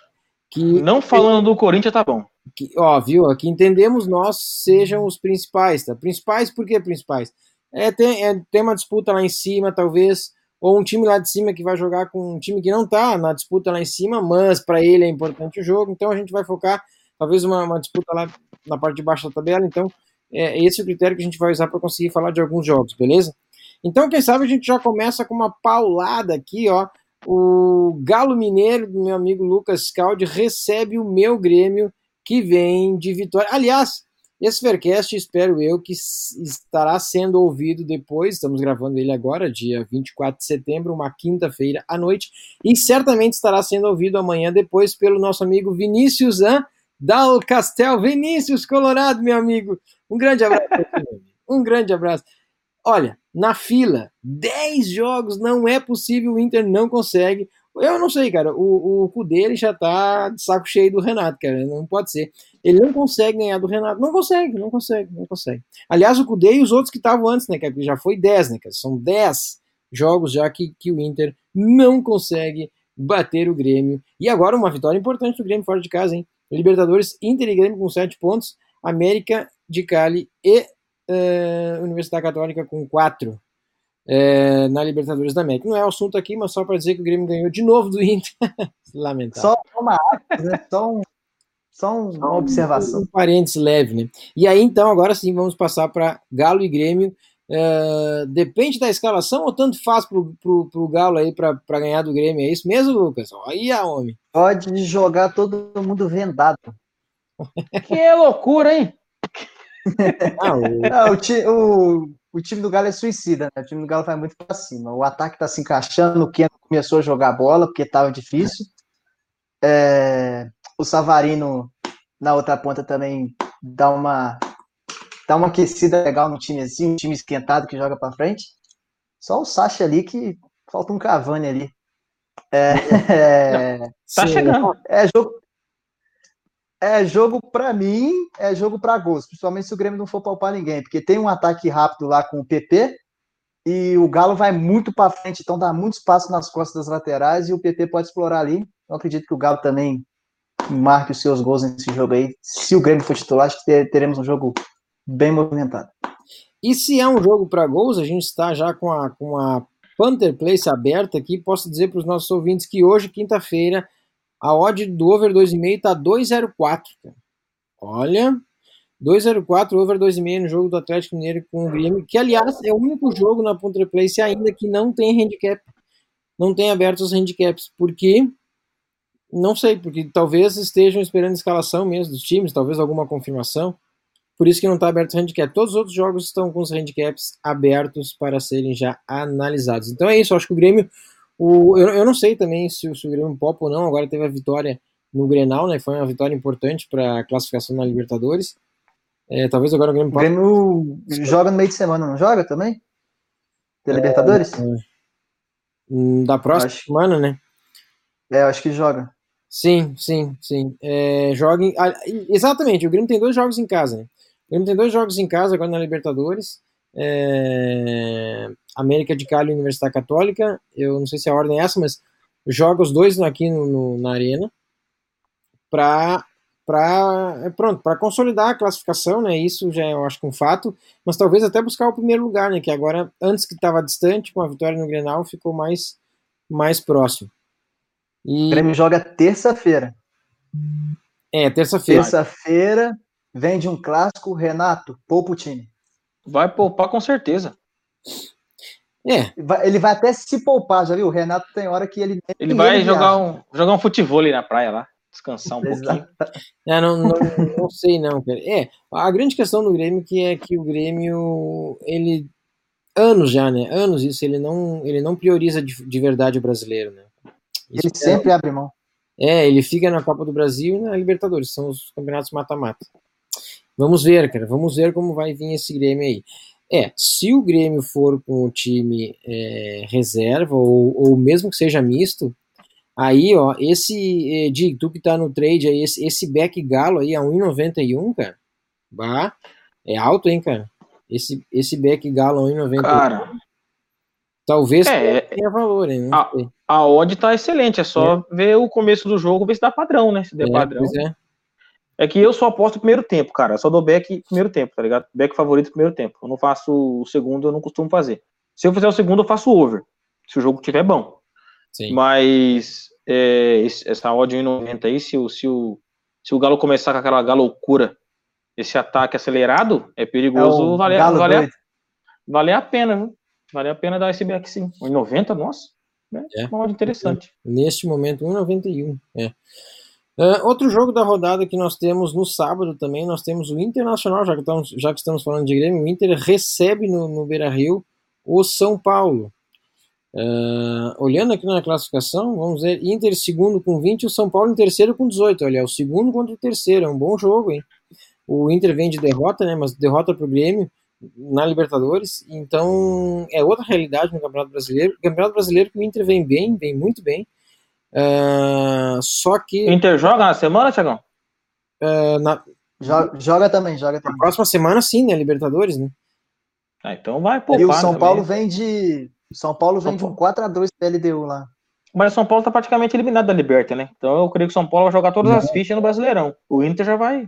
Que não falando do Corinthians, tá bom. Que, ó, viu? Aqui entendemos nós sejam os principais, tá? Principais, por que principais? É, tem, é, tem uma disputa lá em cima, talvez, ou um time lá de cima que vai jogar com um time que não tá na disputa lá em cima, mas para ele é importante o jogo, então a gente vai focar, talvez, uma, uma disputa lá na parte de baixo da tabela, então é esse é o critério que a gente vai usar para conseguir falar de alguns jogos, beleza? Então, quem sabe a gente já começa com uma paulada aqui, ó. O Galo Mineiro, do meu amigo Lucas Caldi, recebe o meu Grêmio, que vem de vitória. Aliás, Esse Faircast, espero eu, que estará sendo ouvido depois, estamos gravando ele agora, dia 24 de setembro, uma quinta-feira à noite, e certamente estará sendo ouvido amanhã depois pelo nosso amigo Vinícius An, Dal Castel. Vinícius Colorado, meu amigo. Um grande abraço. um grande abraço. Olha, na fila, 10 jogos, não é possível, o Inter não consegue. Eu não sei, cara. O, o Cudê ele já tá de saco cheio do Renato, cara. Não pode ser. Ele não consegue ganhar do Renato. Não consegue, não consegue, não consegue. Aliás, o Cudê e os outros que estavam antes, né, cara? Já foi 10, né, cara? São 10 jogos já que, que o Inter não consegue bater o Grêmio. E agora uma vitória importante do Grêmio fora de casa, hein? Libertadores, Inter e Grêmio com 7 pontos. América de Cali e uh, Universidade Católica com 4 é, na Libertadores da América. Não é o assunto aqui, mas só para dizer que o Grêmio ganhou de novo do Inter. [LAUGHS] Lamentável. Só uma né? só, um, só uma observação. Um, um parênteses leve, né? E aí, então, agora sim, vamos passar para Galo e Grêmio. Uh, depende da escalação ou tanto faz pro, pro, pro Galo aí para ganhar do Grêmio? É isso mesmo, Lucas? Olha, homem. Pode jogar todo mundo vendado. que loucura, hein? [LAUGHS] Ah, o... Não, o, o, o time do Galo é suicida, né? O time do Galo vai muito para cima. O ataque está se encaixando, o Keno começou a jogar bola porque estava difícil. É... O Savarino na outra ponta também dá uma dá uma aquecida legal no time assim, um time esquentado que joga para frente. Só o Sacha ali que falta um Cavani ali. É, [LAUGHS] é, tá chegando. É jogo, é jogo para mim, é jogo para gols, principalmente se o Grêmio não for poupar ninguém, porque tem um ataque rápido lá com o PP e o Galo vai muito para frente, então dá muito espaço nas costas das laterais e o PP pode explorar ali. Eu acredito que o Galo também marque os seus gols nesse jogo aí. Se o Grêmio for titular, acho que teremos um jogo bem movimentado. E se é um jogo para gols, a gente está já com a, com a Panther Place aberta aqui. Posso dizer para os nossos ouvintes que hoje, quinta-feira, a odd do over 2,5 tá 2,04. Olha, 2,04 over 2,5 no jogo do Atlético Mineiro com o Grêmio, que aliás é o único jogo na Punta Place ainda que não tem handicap. Não tem aberto os handicaps, porque não sei, porque talvez estejam esperando escalação mesmo dos times, talvez alguma confirmação. Por isso que não está aberto o handicap. Todos os outros jogos estão com os handicaps abertos para serem já analisados. Então é isso, acho que o Grêmio o, eu, eu não sei também se, se o Grêmio popa ou não, agora teve a vitória no Grenal, né? Foi uma vitória importante para a classificação na Libertadores. É, talvez agora o Grêmio. O Grêmio joga no meio de semana, não joga também? Da Libertadores? É, hum, da próxima acho... semana, né? É, eu acho que joga. Sim, sim, sim. É, joga em... ah, exatamente, o Grêmio tem dois jogos em casa, né? O Grêmio tem dois jogos em casa agora na Libertadores. É... América de Cali e Universidade Católica. Eu não sei se a ordem é essa, mas joga os dois aqui no, no na arena para para é, pronto para consolidar a classificação, né? Isso já é, eu acho que um fato, mas talvez até buscar o primeiro lugar, né? Que agora antes que estava distante com a vitória no Grenal ficou mais mais próximo. E... O Grêmio joga terça-feira. É, terça-feira. Terça-feira, vem de um clássico, Renato, poupa o time. Vai poupar com certeza. É. Ele vai até se poupar, já viu? O Renato tem hora que ele. Ele vai jogar um, jogar um futebol na praia lá, descansar um pouquinho. É, não, não, não, sei, não, cara. É, a grande questão do Grêmio que é que o Grêmio, ele. Anos já, né? Anos isso, ele não, ele não prioriza de, de verdade o brasileiro, né? Isso ele é, sempre abre mão. É, ele fica na Copa do Brasil e na Libertadores, são os campeonatos mata-mata. Vamos ver, cara, vamos ver como vai vir esse Grêmio aí. É, se o Grêmio for com o time é, reserva, ou, ou mesmo que seja misto, aí, ó, esse, é, tu que tá no trade aí, esse, esse back galo aí a 1,91, cara, bah, é alto, hein, cara? Esse, esse back galo a 1,91. Cara, talvez é, tenha valor, hein? A, a odd tá excelente, é só é. ver o começo do jogo, ver se dá padrão, né? Se der é, padrão. Pois é. É que eu só aposto primeiro tempo, cara. Eu só dou back primeiro tempo, tá ligado? Back favorito primeiro tempo. Eu não faço o segundo, eu não costumo fazer. Se eu fizer o segundo, eu faço over. Se o jogo tiver bom. Sim. Mas é, essa odd 1,90 aí, se o, se, o, se o Galo começar com aquela loucura, esse ataque acelerado, é perigoso é valer, valer, valer a pena, viu? Vale a pena dar esse back sim. 1,90, nossa. Né? É uma odd interessante. Neste momento, 1,91. É. Uh, outro jogo da rodada que nós temos no sábado também, nós temos o Internacional, já que estamos, já que estamos falando de Grêmio, o Inter recebe no, no Beira Rio o São Paulo. Uh, olhando aqui na classificação, vamos ver, Inter segundo com 20 e o São Paulo em terceiro com 18. Olha, é o segundo contra o terceiro, é um bom jogo, hein? O Inter vem de derrota, né? Mas derrota para o Grêmio na Libertadores, então é outra realidade no Campeonato Brasileiro. Campeonato Brasileiro que o Inter vem bem, vem muito bem. Uh, só que. O Inter joga na semana, Tiagão? Uh, na... Joga, joga, também, joga também. Na próxima semana, sim, né? Libertadores, né? Ah, então vai poupar. E o São também. Paulo vem de. São Paulo vem São de um 4x2 LDU lá. Mas o São Paulo tá praticamente eliminado da Liberta, né? Então eu creio que o São Paulo vai jogar todas as fichas no Brasileirão. O Inter já vai.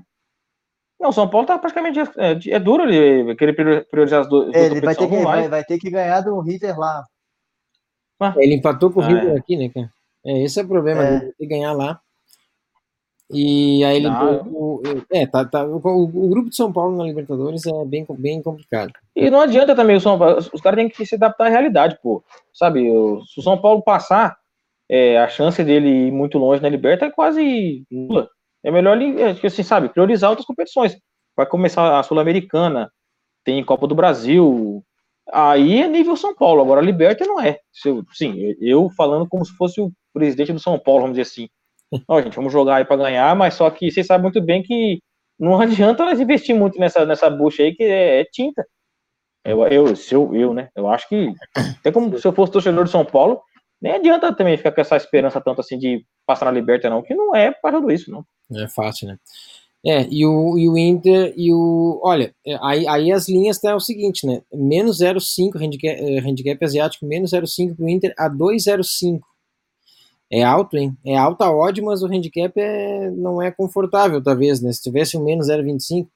Não, o São Paulo tá praticamente. É, é duro ele querer priorizar as duas. É, ele vai ter, que, vai, vai ter que ganhar do River lá. Ah. Ele empatou com o ah, River é. aqui, né, cara? É, esse é o problema, é. de ganhar lá. E aí ele. Ah, o, é, tá, tá, o, o, grupo de São Paulo na Libertadores é bem, bem complicado. E não adianta também, o São Paulo, os caras têm que se adaptar à realidade, pô. Sabe, o, se o São Paulo passar, é, a chance dele ir muito longe na Liberta é quase nula. É melhor ele, é, assim, sabe, priorizar outras competições. Vai começar a Sul-Americana, tem Copa do Brasil, aí é nível São Paulo, agora a Liberta não é. Sim, eu falando como se fosse o presidente do São Paulo, vamos dizer assim. Ó, gente, vamos jogar aí para ganhar, mas só que vocês sabem muito bem que não [LAUGHS] adianta nós investir muito nessa, nessa bucha aí, que é, é tinta. Eu, eu, se eu, eu, né? Eu acho que, até como se eu fosse torcedor de São Paulo, nem adianta também ficar com essa esperança tanto assim de passar na Liberta, não, que não é para tudo isso, não. É fácil, né? É, e o, e o Inter e o. Olha, é, aí, aí as linhas tá o seguinte, né? Menos 0,5 handicap, é, handicap asiático, menos 0,5 pro Inter a 2,05. É alto, hein? É alta odd, mas o handicap é, não é confortável, talvez, né? Se tivesse um menos 0,25.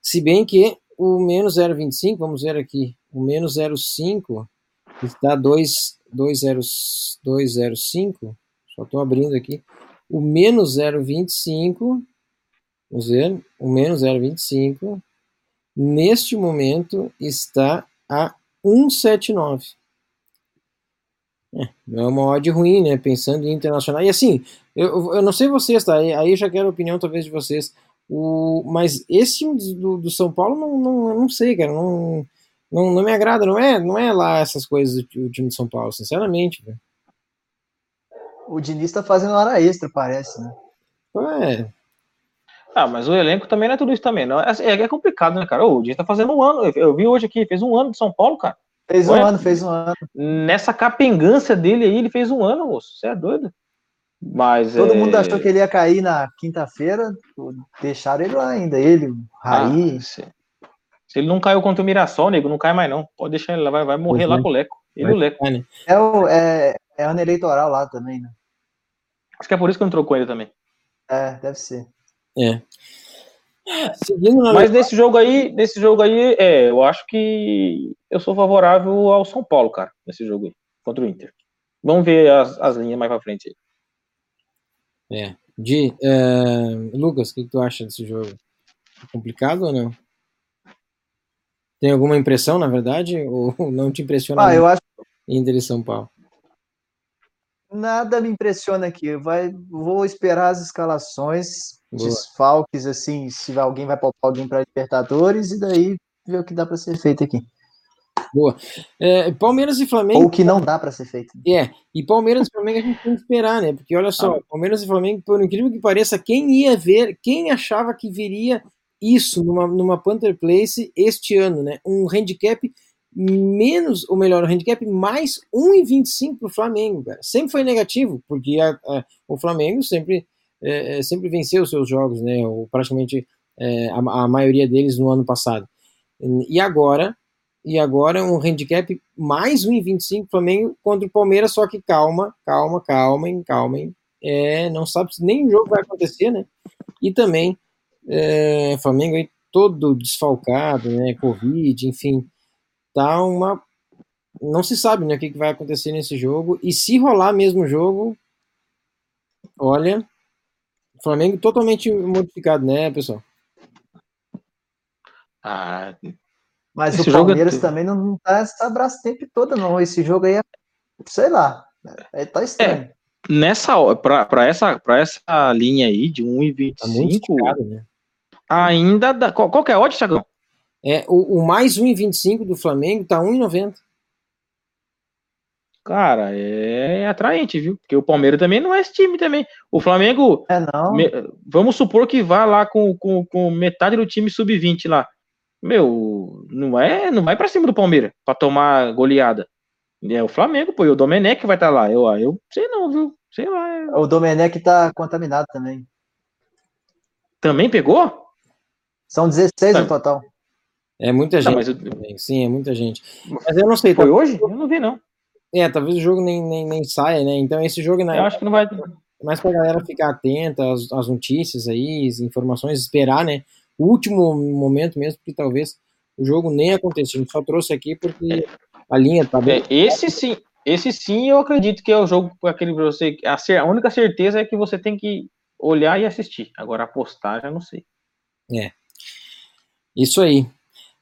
Se bem que o menos 0,25, vamos ver aqui, o menos 0,5 está 2,05. Só estou abrindo aqui. O menos 0,25, vamos ver, o menos 0,25, neste momento está a 1,79. É, é uma odd ruim, né? Pensando em internacional. E assim, eu, eu não sei vocês, tá? Aí já quero a opinião talvez de vocês. O, mas esse do, do São Paulo não, não, não sei, cara. Não, não, não me agrada. Não é, não é lá essas coisas do time de São Paulo, sinceramente. Véio. O Diniz tá fazendo hora extra, parece, né? É. Ah, mas o elenco também não é tudo isso também, não. É, é, é complicado, né, cara? o Diniz tá fazendo um ano. Eu, eu vi hoje aqui, fez um ano de São Paulo, cara. Fez um Ué? ano, fez um ano. Nessa capengância dele aí, ele fez um ano, moço. Você é doido? Mas Todo é... mundo achou que ele ia cair na quinta-feira, deixaram ele lá ainda, ele, Raí. Ah, se... se... ele não caiu contra o Mirassol, nego, não cai mais não. Pode deixar ele lá, vai, vai morrer lá com o Leco. Ele e o Leco. Né? É, o, é, é ano eleitoral lá também, né? Acho que é por isso que não trocou ele também. É, deve ser. É. Mas nesse jogo aí, nesse jogo aí, é, eu acho que eu sou favorável ao São Paulo, cara, nesse jogo aí, contra o Inter. Vamos ver as, as linhas mais pra frente aí. É. Di, uh, Lucas, o que, que, tu acha desse jogo? É complicado ou não? Tem alguma impressão, na verdade, ou [LAUGHS] não te impressiona? Ah, eu acho. Inter e São Paulo. Nada me impressiona aqui. Vai, vou esperar as escalações Boa. desfalques, assim, se alguém vai poupar alguém para Libertadores, e daí ver o que dá para ser feito aqui. Boa. É, Palmeiras e Flamengo. Ou o que não dá para ser feito. É, e Palmeiras e Flamengo a gente tem que esperar, né? Porque olha só, ah. Palmeiras e Flamengo, por incrível que pareça, quem ia ver, quem achava que viria isso numa, numa Panther Place este ano, né? Um handicap menos, ou melhor, o handicap mais 1,25 para o Flamengo, cara. Sempre foi negativo, porque a, a, o Flamengo sempre é, é, sempre venceu os seus jogos, né? Ou praticamente é, a, a, maioria deles no ano passado. E agora, e agora um handicap mais 1,25 Flamengo contra o Palmeiras, só que calma, calma, calma, calma. É, não sabe se nem jogo vai acontecer, né? E também é, Flamengo aí todo desfalcado, né? Covid, enfim, tá uma não se sabe né, o que, que vai acontecer nesse jogo. E se rolar mesmo o jogo, olha, Flamengo totalmente modificado, né, pessoal? Ah, mas o Palmeiras é... também não tá essa braço o tempo todo, não. Esse jogo aí é, sei lá, é, tá estranho. É. nessa para essa para essa linha aí de 1,25 Tá né? ainda dá, qual, qual que é a odd, Thiagão? É, o, o mais 1,25 do Flamengo tá 1,90. Cara, é atraente, viu? Porque o Palmeiras também não é esse time também. O Flamengo, É, não. me- vamos supor que vá lá com, com, com metade do time sub-20 lá. Meu, não é, não vai pra cima do Palmeiras pra tomar goleada. É o Flamengo, pô, e o Domenech vai estar lá. Eu, eu sei não, viu? Sei lá. é- O Domenech tá contaminado também. Também pegou? São 16 Tá. no total. É muita Tá, gente. mas o- também. Sim, é muita gente. Mas eu não sei. foi tá- hoje? Eu não vi, não. É, talvez o jogo nem, nem, nem saia, né? Então esse jogo Eu né, acho que não vai. mais pra galera ficar atenta às, às notícias aí, as informações, esperar, né? O último momento mesmo, porque talvez o jogo nem aconteça. A gente só trouxe aqui porque a linha tá bem. É, esse sim, esse sim eu acredito que é o jogo aquele pra você. A, única certeza é que você tem que olhar e assistir. Agora apostar, já não sei. Isso aí.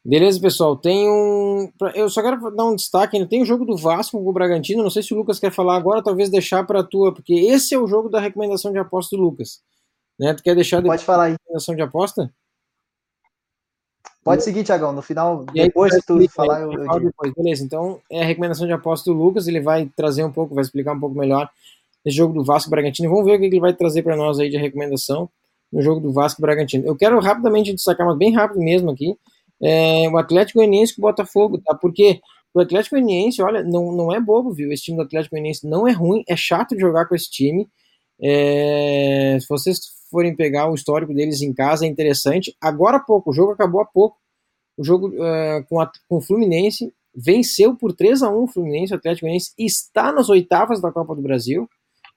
Beleza, pessoal? Tem um. Eu só quero dar um destaque ainda. Tem o jogo do Vasco com o Bragantino. Não sei se o Lucas quer falar agora, talvez deixar para tua, porque esse é o jogo da recomendação de aposta do Lucas. Né? Tu quer deixar Pode falar aí. da recomendação de aposta? Pode seguir, Tiagão. No final, aí, depois que tu explica falar, eu, eu depois. Beleza, então é a recomendação de aposta do Lucas. Ele vai trazer um pouco, vai explicar um pouco melhor esse jogo do Vasco Bragantino. Vamos ver o que ele vai trazer para nós aí de recomendação no jogo do Vasco Bragantino. Eu quero rapidamente destacar, mas bem rápido mesmo aqui, é, o Atlético Goianiense com o Botafogo, tá? Porque o Atlético Goianiense, olha, não, não é bobo, viu? Esse time do Atlético Goianiense não é ruim, é chato de jogar com esse time. É, se vocês forem pegar o histórico deles em casa, é interessante. Agora há pouco, o jogo acabou há pouco. O jogo eh, com, a, com o Fluminense venceu por 3 a 1 o Fluminense. O Atlético Goianiense está nas oitavas da Copa do Brasil.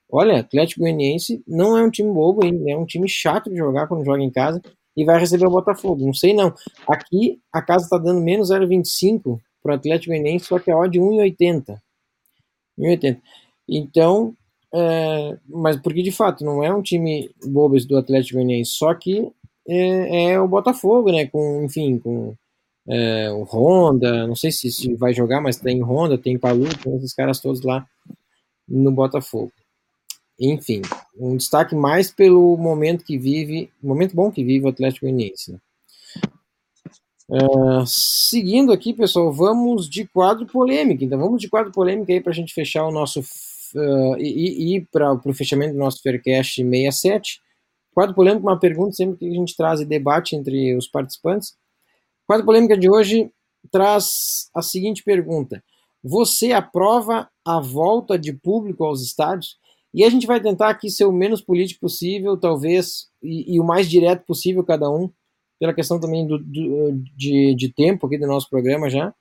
Olha, Atlético Goianiense não é um time bobo, hein? É um time chato de jogar quando joga em casa e vai receber o Botafogo. Não sei não. Aqui a casa está dando menos 0,25 para o Atlético Goianiense, só que a odd 1,80. 1,80. Então, é, mas porque de fato não é um time bobo do Atlético Goianiense, só que é, é o Botafogo, né? Com, enfim, com é, o Honda, não sei se, se vai jogar, mas tem Honda, tem Palu, tem esses caras todos lá no Botafogo. Enfim, um destaque mais pelo momento que vive, momento bom que vive o Atlético Goianiense. Né? Uh, seguindo aqui, pessoal, vamos de quadro polêmica. Então, vamos de quadro polêmica aí para a gente fechar o nosso uh, e, e para o fechamento do nosso Faircast 67. Quadro polêmico, uma pergunta sempre que a gente traz e debate entre os participantes. Quadro polêmica de hoje traz a seguinte pergunta: Você aprova a volta de público aos estádios? E a gente vai tentar aqui ser o menos político possível, talvez, e, e o mais direto possível, cada um, pela questão também do, do, de, de, tempo aqui do nosso programa já.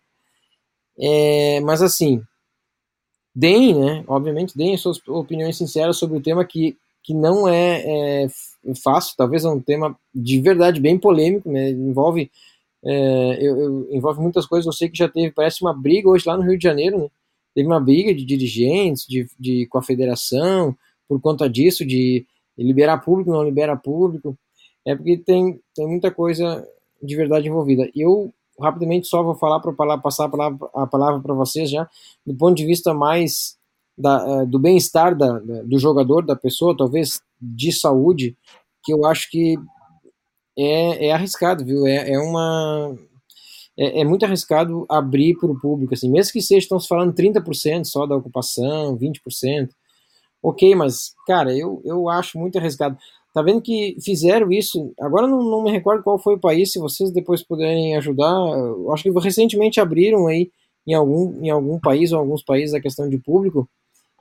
É, mas assim, deem, né? Obviamente, deem suas opiniões sinceras sobre o tema que, que não é, é fácil, talvez é um tema de verdade bem polêmico, né? Envolve, é, eu, eu, envolve muitas coisas. Eu sei que já teve, parece uma briga hoje lá no Rio de Janeiro, né? Teve uma briga de dirigentes, de, de, com a federação, por conta disso, de liberar público, não liberar público. É porque tem, tem muita coisa de verdade envolvida. Eu, rapidamente, só vou falar para passar a palavra, a palavra para vocês já, do ponto de vista mais da, do bem-estar do jogador, da pessoa, talvez de saúde, que eu acho que é, é arriscado, viu? É, é uma. É, é, muito arriscado abrir para o público, assim, mesmo que seja, estamos falando 30% só da ocupação, 20%. Ok, mas, cara, eu, eu acho muito arriscado. Tá vendo que fizeram isso? Agora não, não me recordo qual foi o país, se vocês depois puderem ajudar. Eu acho que recentemente abriram aí em algum, em algum país ou alguns países a questão de público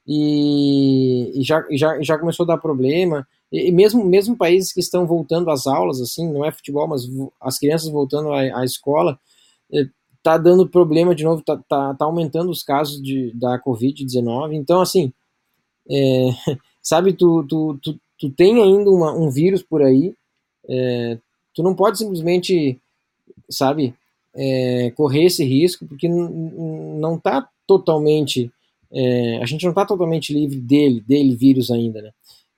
e, e já, já, já começou a dar problema. E, mesmo, mesmo países que estão voltando às aulas, assim, não é futebol, mas as crianças voltando à, à escola, tá dando problema de novo, tá, tá, tá aumentando os casos de, da Covid-19. Então, assim, é, [LAUGHS] sabe, tu, tu, tu, tu tem ainda uma, um vírus por aí, é, tu não pode simplesmente, sabe, é, correr esse risco, porque não está totalmente, é, a gente não está totalmente livre dele, dele vírus ainda, né?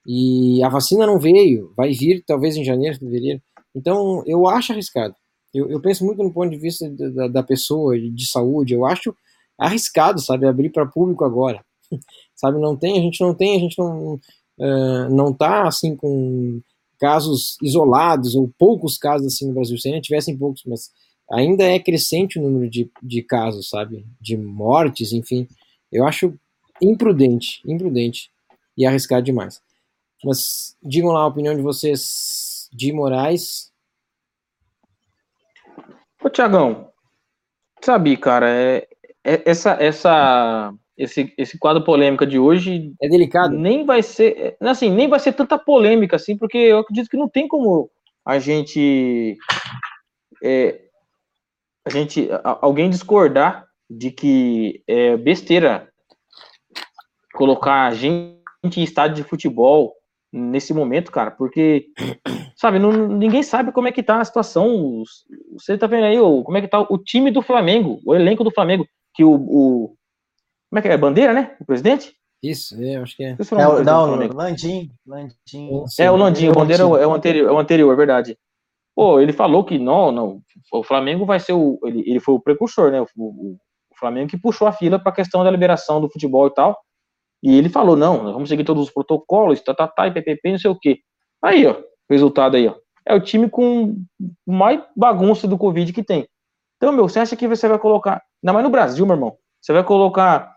E a vacina não veio, vai vir talvez em janeiro, fevereiro. Então, eu acho arriscado. Eu, eu penso muito no ponto de vista da, da pessoa, de saúde. Eu acho arriscado, sabe, abrir para público agora. [LAUGHS] sabe? Não tem, a gente não tem, a gente não uh, não tá assim com casos isolados ou poucos casos assim no Brasil. Se ainda tivessem poucos, mas ainda é crescente o número de, de casos, sabe? De mortes, enfim. Eu acho imprudente, imprudente e arriscado demais. Mas digam lá a opinião de vocês de Moraes. Ô, Tiagão, sabe, cara, é, é, essa, essa, esse, esse quadro polêmica de hoje é delicado. Nem vai ser, é, assim, nem vai ser tanta polêmica assim, porque eu acredito que não tem como a gente é, a gente alguém discordar de que é besteira colocar a gente em estádio de futebol nesse momento, cara, porque, sabe, não, ninguém sabe como é que tá a situação. Você tá vendo aí o, como é que tá o time do Flamengo, o elenco do Flamengo, que o. o como é que é? Bandeira, né? O presidente? Isso, é, acho que é. é o, não, Landim. Landim. É, o Landim, o Bandeira é o anterior, é o anterior, é verdade. Pô, ele falou que não, não, o Flamengo vai ser o. Ele, ele foi o precursor, né? O, o, o Flamengo que puxou a fila para a questão da liberação do futebol e tal. E ele falou: não, nós vamos seguir todos os protocolos, tá, tá, tá, e PPP, não sei o quê. Aí, ó, resultado aí, ó. É o time com mais bagunça do Covid que tem. Então, meu, você acha que você vai colocar. Ainda mais no Brasil, meu irmão. Você vai colocar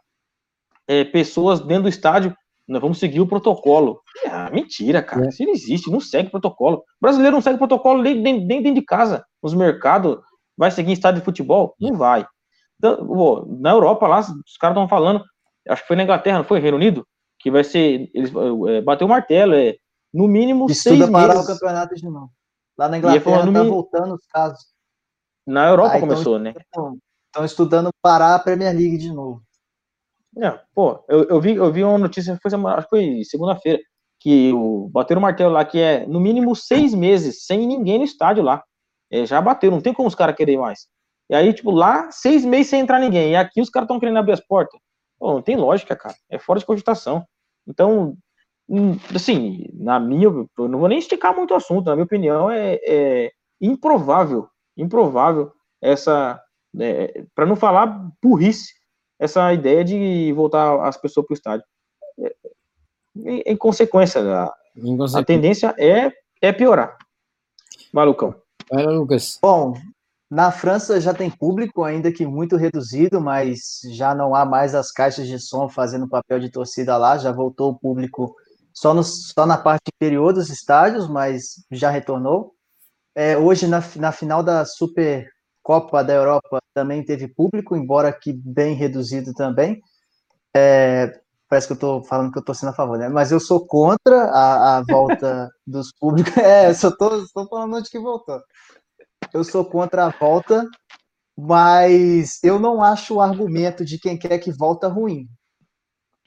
é, pessoas dentro do estádio. Nós vamos seguir o protocolo. Ah, mentira, cara. É. Isso não existe, não segue protocolo. O brasileiro não segue protocolo nem, nem, nem dentro de casa. Nos mercados, vai seguir estádio de futebol? Não vai. Então, pô, na Europa lá, os caras estão falando acho que foi na Inglaterra, não foi? Reino Unido? Que vai ser. Eles é, bateu o martelo, é no mínimo Estuda seis parar meses. o campeonato de novo. Lá na Inglaterra tá voltando os casos. Na Europa começou, né? Estão estudando parar a Premier League de novo. É, pô, eu, eu, vi, eu vi uma notícia, foi semana, acho que foi segunda-feira, que o bateram o martelo lá, que é no mínimo seis meses, sem ninguém no estádio lá. É, já bateu, não tem como os caras querem mais. E aí, tipo, lá, seis meses sem entrar ninguém. E aqui os caras estão querendo abrir as portas. Pô, não tem lógica, cara. É fora de cogitação. Então, hum, assim, na minha, eu não vou nem esticar muito o assunto, na minha opinião, é, é improvável, improvável essa, é, para não falar burrice, essa ideia de voltar as pessoas para o estádio. É, em, em, consequência, a, a tendência é, é piorar. Malucão. Vai, Lucas. Bom, na França já tem público, ainda que muito reduzido, mas já não há mais as caixas de som fazendo papel de torcida lá, já voltou o público só, no, só na parte inferior dos estádios, mas já retornou. É, hoje, na, na final da Supercopa da Europa, também teve público, embora que bem reduzido também. É, parece que eu estou falando que eu estou sendo a favor, né? Mas eu sou contra a, a volta [LAUGHS] dos públicos. É, só estou falando onde que voltou eu sou contra a volta, mas eu não acho o argumento de quem quer que volta ruim.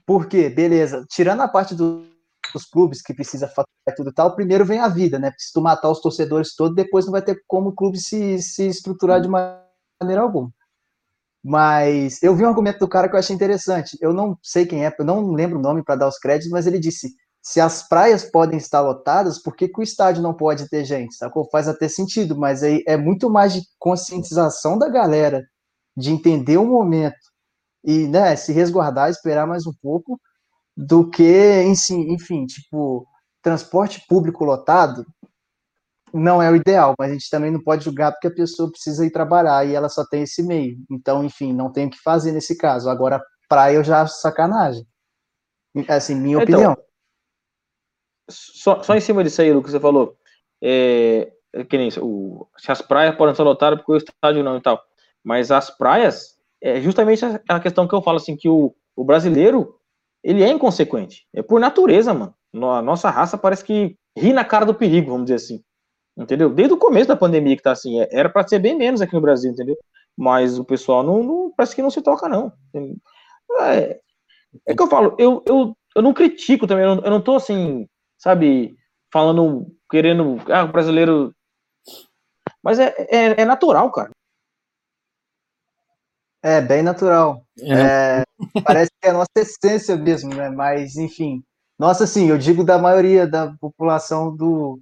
Por quê? Beleza, tirando a parte do, dos clubes que precisa faturar tudo e tal, primeiro vem a vida, né? Se tu matar os torcedores todos, depois não vai ter como o clube se, se estruturar de maneira alguma. Mas eu vi um argumento do cara que eu achei interessante. Eu não sei quem é, eu não lembro o nome para dar os créditos, mas ele disse: se as praias podem estar lotadas, por que, que o estádio não pode ter gente? Sacou? Faz até sentido, mas aí é muito mais de conscientização da galera, de entender o momento e né, se resguardar, esperar mais um pouco, do que, enfim, tipo, transporte público lotado não é o ideal, mas a gente também não pode julgar porque a pessoa precisa ir trabalhar e ela só tem esse meio. Então, enfim, não tem o que fazer nesse caso. Agora, praia eu já acho sacanagem. Assim, minha então, opinião só, só em cima disso aí, Lucas, você falou, é, é, que nem o, se as praias podem ser lotadas porque o estádio não e tal, mas as praias, é justamente a questão que eu falo assim, que o, o brasileiro, ele é inconsequente, é por natureza, mano, a nossa raça parece que ri na cara do perigo, vamos dizer assim, entendeu? Desde o começo da pandemia que tá assim, é, era para ser bem menos aqui no Brasil, entendeu? Mas o pessoal não, não parece que não se toca, não. É, é que eu falo, eu, eu, eu não critico também, eu não, eu não tô assim, sabe, falando, querendo, ah, o brasileiro. Mas é, é, é natural, cara. É, bem natural. É. É, parece que é a nossa essência mesmo, né? Mas, enfim. Nossa, sim, eu digo da maioria da população do,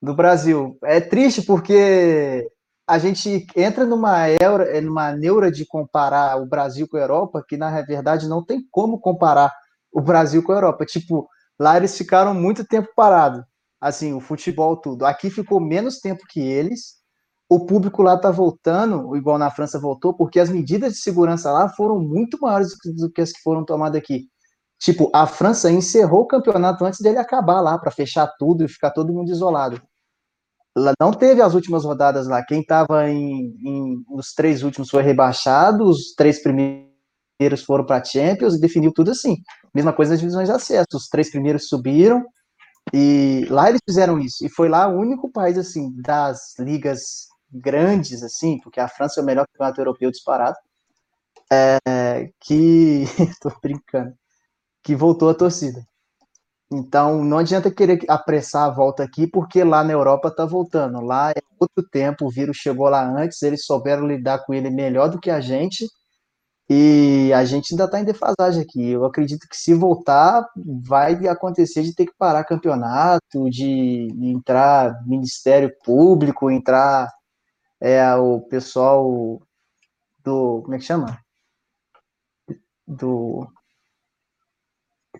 do Brasil. É triste porque a gente entra numa, eura, numa neura de comparar o Brasil com a Europa, que na verdade não tem como comparar o Brasil com a Europa. Tipo, lá eles ficaram muito tempo parados. Assim, o futebol, tudo. Aqui ficou menos tempo que eles. O público lá tá voltando, igual na França voltou, porque as medidas de segurança lá foram muito maiores do que as que foram tomadas aqui. Tipo, a França encerrou o campeonato antes dele acabar lá, para fechar tudo e ficar todo mundo isolado. Não teve as últimas rodadas lá. Quem estava em, em, os três últimos foi rebaixado, os três primeiros foram para Champions e definiu tudo assim. Mesma coisa nas divisões de acesso. Os três primeiros subiram e lá eles fizeram isso. E foi lá o único país assim das ligas grandes assim, porque a França é o melhor campeonato europeu disparado. É, que [LAUGHS] tô brincando que voltou a torcida. Então, não adianta querer apressar a volta aqui, porque lá na Europa está voltando. Lá é outro tempo, o vírus chegou lá antes, eles souberam lidar com ele melhor do que a gente, e a gente ainda está em defasagem aqui. Eu acredito que se voltar, vai acontecer de ter que parar campeonato, de entrar Ministério Público, entrar é, o pessoal do. Como é que chama? Do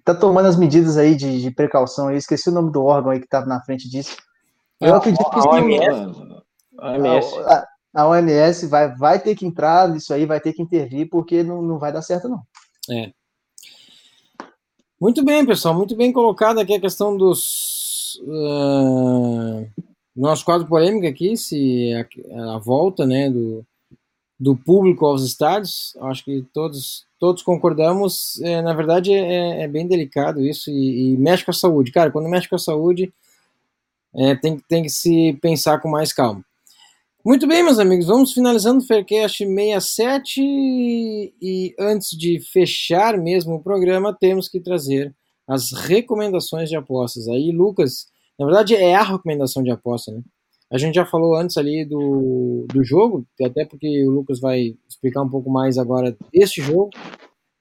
tá tomando as medidas aí de, de precaução. Eu esqueci o nome do órgão aí que estava na frente disso. Eu a, acredito que a OMS, a OMS. A, a, OMS vai, vai ter que entrar nisso aí, vai ter que intervir, porque não, não vai dar certo, não. É. Muito bem, pessoal, muito bem colocado aqui a questão dos. Uh, nosso quadro polêmico aqui, se a, a volta né, do, do público aos estádios. Acho que todos, todos concordamos. É, na verdade, é, é, bem delicado isso e, e, mexe com a saúde. Cara, quando mexe com a saúde, é, tem, tem que se pensar com mais calma. Muito bem, meus amigos, vamos finalizando o Faircast 67 e antes de fechar mesmo o programa, temos que trazer as recomendações de apostas. Aí, Lucas, na verdade é a recomendação de aposta, né? A gente já falou antes ali do, do jogo, até porque o Lucas vai explicar um pouco mais agora deste jogo.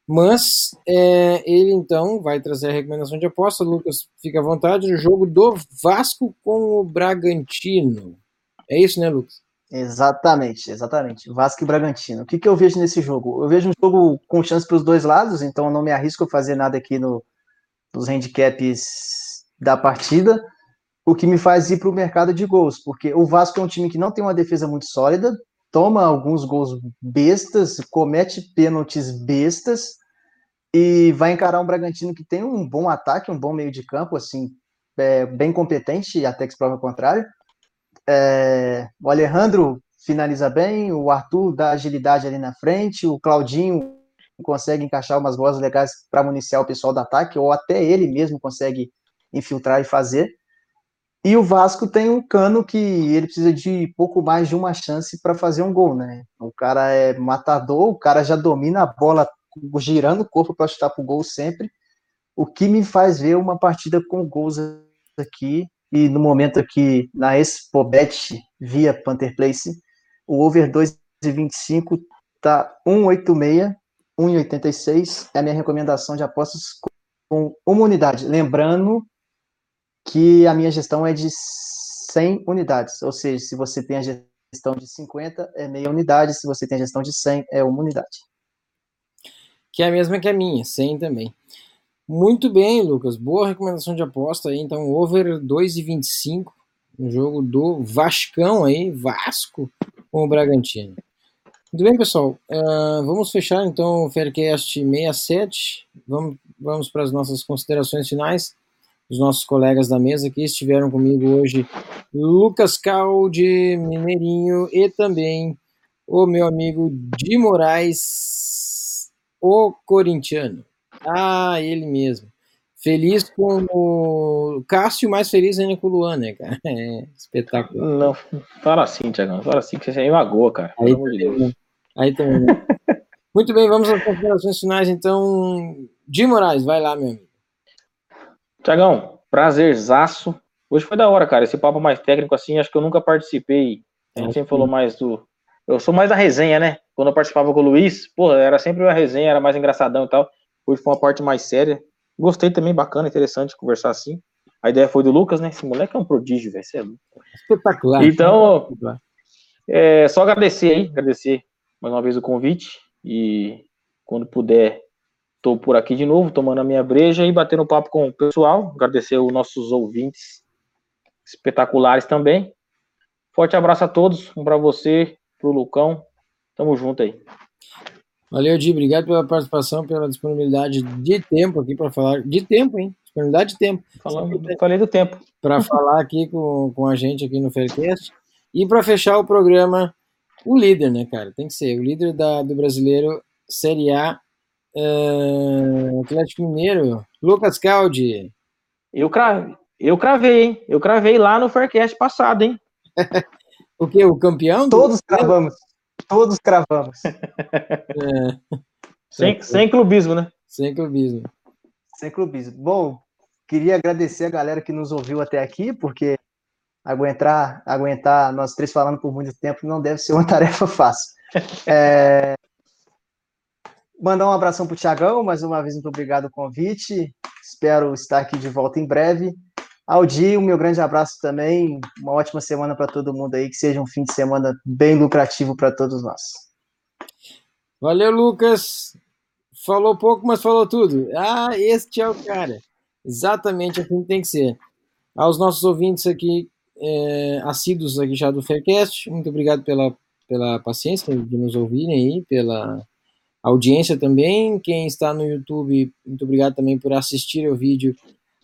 Mas é, ele então vai trazer a recomendação de aposta. Lucas, fica à vontade. O jogo do Vasco com o Bragantino. É isso, né, Lucas? Exatamente, exatamente. Vasco e Bragantino. O que, que eu vejo nesse jogo? Eu vejo um jogo com chance para os dois lados, então eu não me arrisco a fazer nada aqui no, nos handicaps da partida o que me faz ir para o mercado de gols, porque o Vasco é um time que não tem uma defesa muito sólida, toma alguns gols bestas, comete pênaltis bestas e vai encarar um Bragantino que tem um bom ataque, um bom meio de campo, assim, é, bem competente, até que se prova o contrário. É, o Alejandro finaliza bem, o Arthur dá agilidade ali na frente, o Claudinho consegue encaixar umas bolas legais para municiar o pessoal do ataque, ou até ele mesmo consegue infiltrar e fazer. E o Vasco tem um cano que ele precisa de pouco mais de uma chance para fazer um gol, né? O cara é matador, o cara já domina a bola girando o corpo para chutar pro gol sempre. O que me faz ver uma partida com gols aqui e no momento aqui na Expobet via Panther Place, o over 2,25 tá 1,86, 1,86 é a minha recomendação de apostas com uma unidade. Lembrando que a minha gestão é de 100 unidades, ou seja, se você tem a gestão de 50, é meia unidade, se você tem a gestão de 100, é uma unidade. Que é a mesma que a minha, 100 também. Muito bem, Lucas, boa recomendação de aposta aí, então over 2,25 no jogo do Vascão aí, Vasco com o Bragantino. Muito bem, pessoal. Uh, vamos fechar então o Faircast 67. Vamos, vamos para as nossas considerações finais os nossos colegas da mesa que estiveram comigo hoje, Lucas Calde, Mineirinho, e também o meu amigo Di Moraes, o corintiano. Ah, ele mesmo. Feliz com o Cássio, mais feliz ainda com o Luan, né, cara? [LAUGHS] É espetacular. Não, fala assim, Tiagão, fala assim que você aí magoa, cara. Aí, Pelo amor de Deus. Aí também. [LAUGHS] Muito bem, vamos às considerações finais, então. Di Moraes, vai lá, meu amigo. Tiagão, prazerzaço. Hoje foi da hora, cara. Esse papo mais técnico assim, acho que eu nunca participei. A gente sempre falou mais do. Eu sou mais da resenha, né? Quando eu participava com o Luiz, pô, era sempre uma resenha, era mais engraçadão e tal. Hoje foi uma parte mais séria. Gostei também, bacana, interessante conversar assim. A ideia foi do Lucas, né? Esse moleque é um prodígio, velho. É Espetacular. Então, é, só agradecer aí, agradecer mais uma vez o convite. E quando puder Estou por aqui de novo, tomando a minha breja e batendo papo com o pessoal. Agradecer os nossos ouvintes espetaculares também. Forte abraço a todos, um para você, pro Lucão. Tamo junto aí. Valeu, Di. Obrigado pela participação, pela disponibilidade de tempo aqui para falar. De tempo, hein? Disponibilidade de tempo. Falando, falei do tempo. Para [LAUGHS] falar aqui com, com a gente aqui no Faircast. E para fechar o programa, o líder, né, cara? Tem que ser. O líder da, do brasileiro Série A, uh, Atlético Mineiro, Lucas Caldi. Eu cravei, eu cravei, hein? Eu cravei lá no Faircast passado, hein? [LAUGHS] o que? O campeão? Todos cravamos. Todos cravamos. [LAUGHS] É. Sem, sem clubismo, né? Sem clubismo. Sem clubismo. Bom, queria agradecer a galera que nos ouviu até aqui, porque aguentar, aguentar nós três falando por muito tempo não deve ser uma [LAUGHS] tarefa fácil. É... Mandar um abração para o Tiagão, mais uma vez, muito obrigado o convite. Espero estar aqui de volta em breve. Aldi, o meu grande abraço também. Uma ótima semana para todo mundo aí. Que seja um fim de semana bem lucrativo para todos nós. Valeu, Lucas. Falou pouco, mas falou tudo. Ah, este é o cara. Exatamente assim tem que ser. Aos nossos ouvintes aqui, é, assíduos aqui já do Faircast, muito obrigado pela, pela paciência de nos ouvirem aí, pela audiência também. Quem está no YouTube, muito obrigado também por assistir o vídeo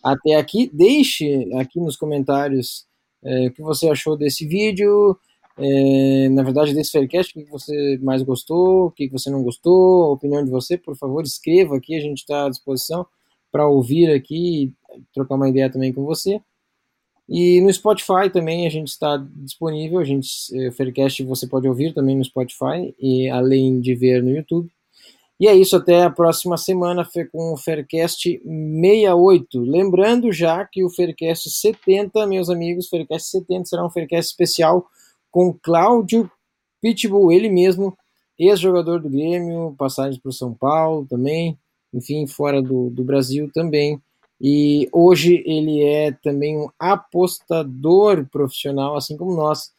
até aqui. Deixe aqui nos comentários é, o que você achou desse vídeo, é, na verdade, desse Faircast, o que você mais gostou, o que você não gostou, a opinião de você, por favor, escreva aqui, a gente está à disposição para ouvir aqui e trocar uma ideia também com você. E no Spotify também a gente está disponível, a gente, o Faircast você pode ouvir também no Spotify, e além de ver no YouTube. E é isso, até a próxima semana com o Faircast 68. Lembrando já que o Faircast 70, meus amigos, Faircast 70 será um Faircast especial com Cláudio Pitbull, ele mesmo, ex-jogador do Grêmio, passagens para o São Paulo também, enfim, fora do, do Brasil também. E hoje ele é também um apostador profissional, assim como nós.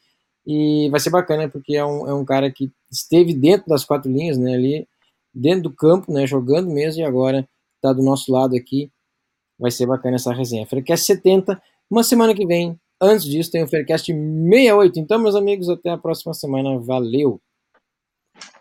E vai ser bacana, porque é um, é um cara que esteve dentro das quatro linhas, né, ali, dentro do campo, né, jogando mesmo, e agora está do nosso lado aqui. Vai ser bacana essa resenha. Faircast 70, uma semana que vem. Antes disso, tem o Faircast 68. Então, meus amigos, até a próxima semana. Valeu!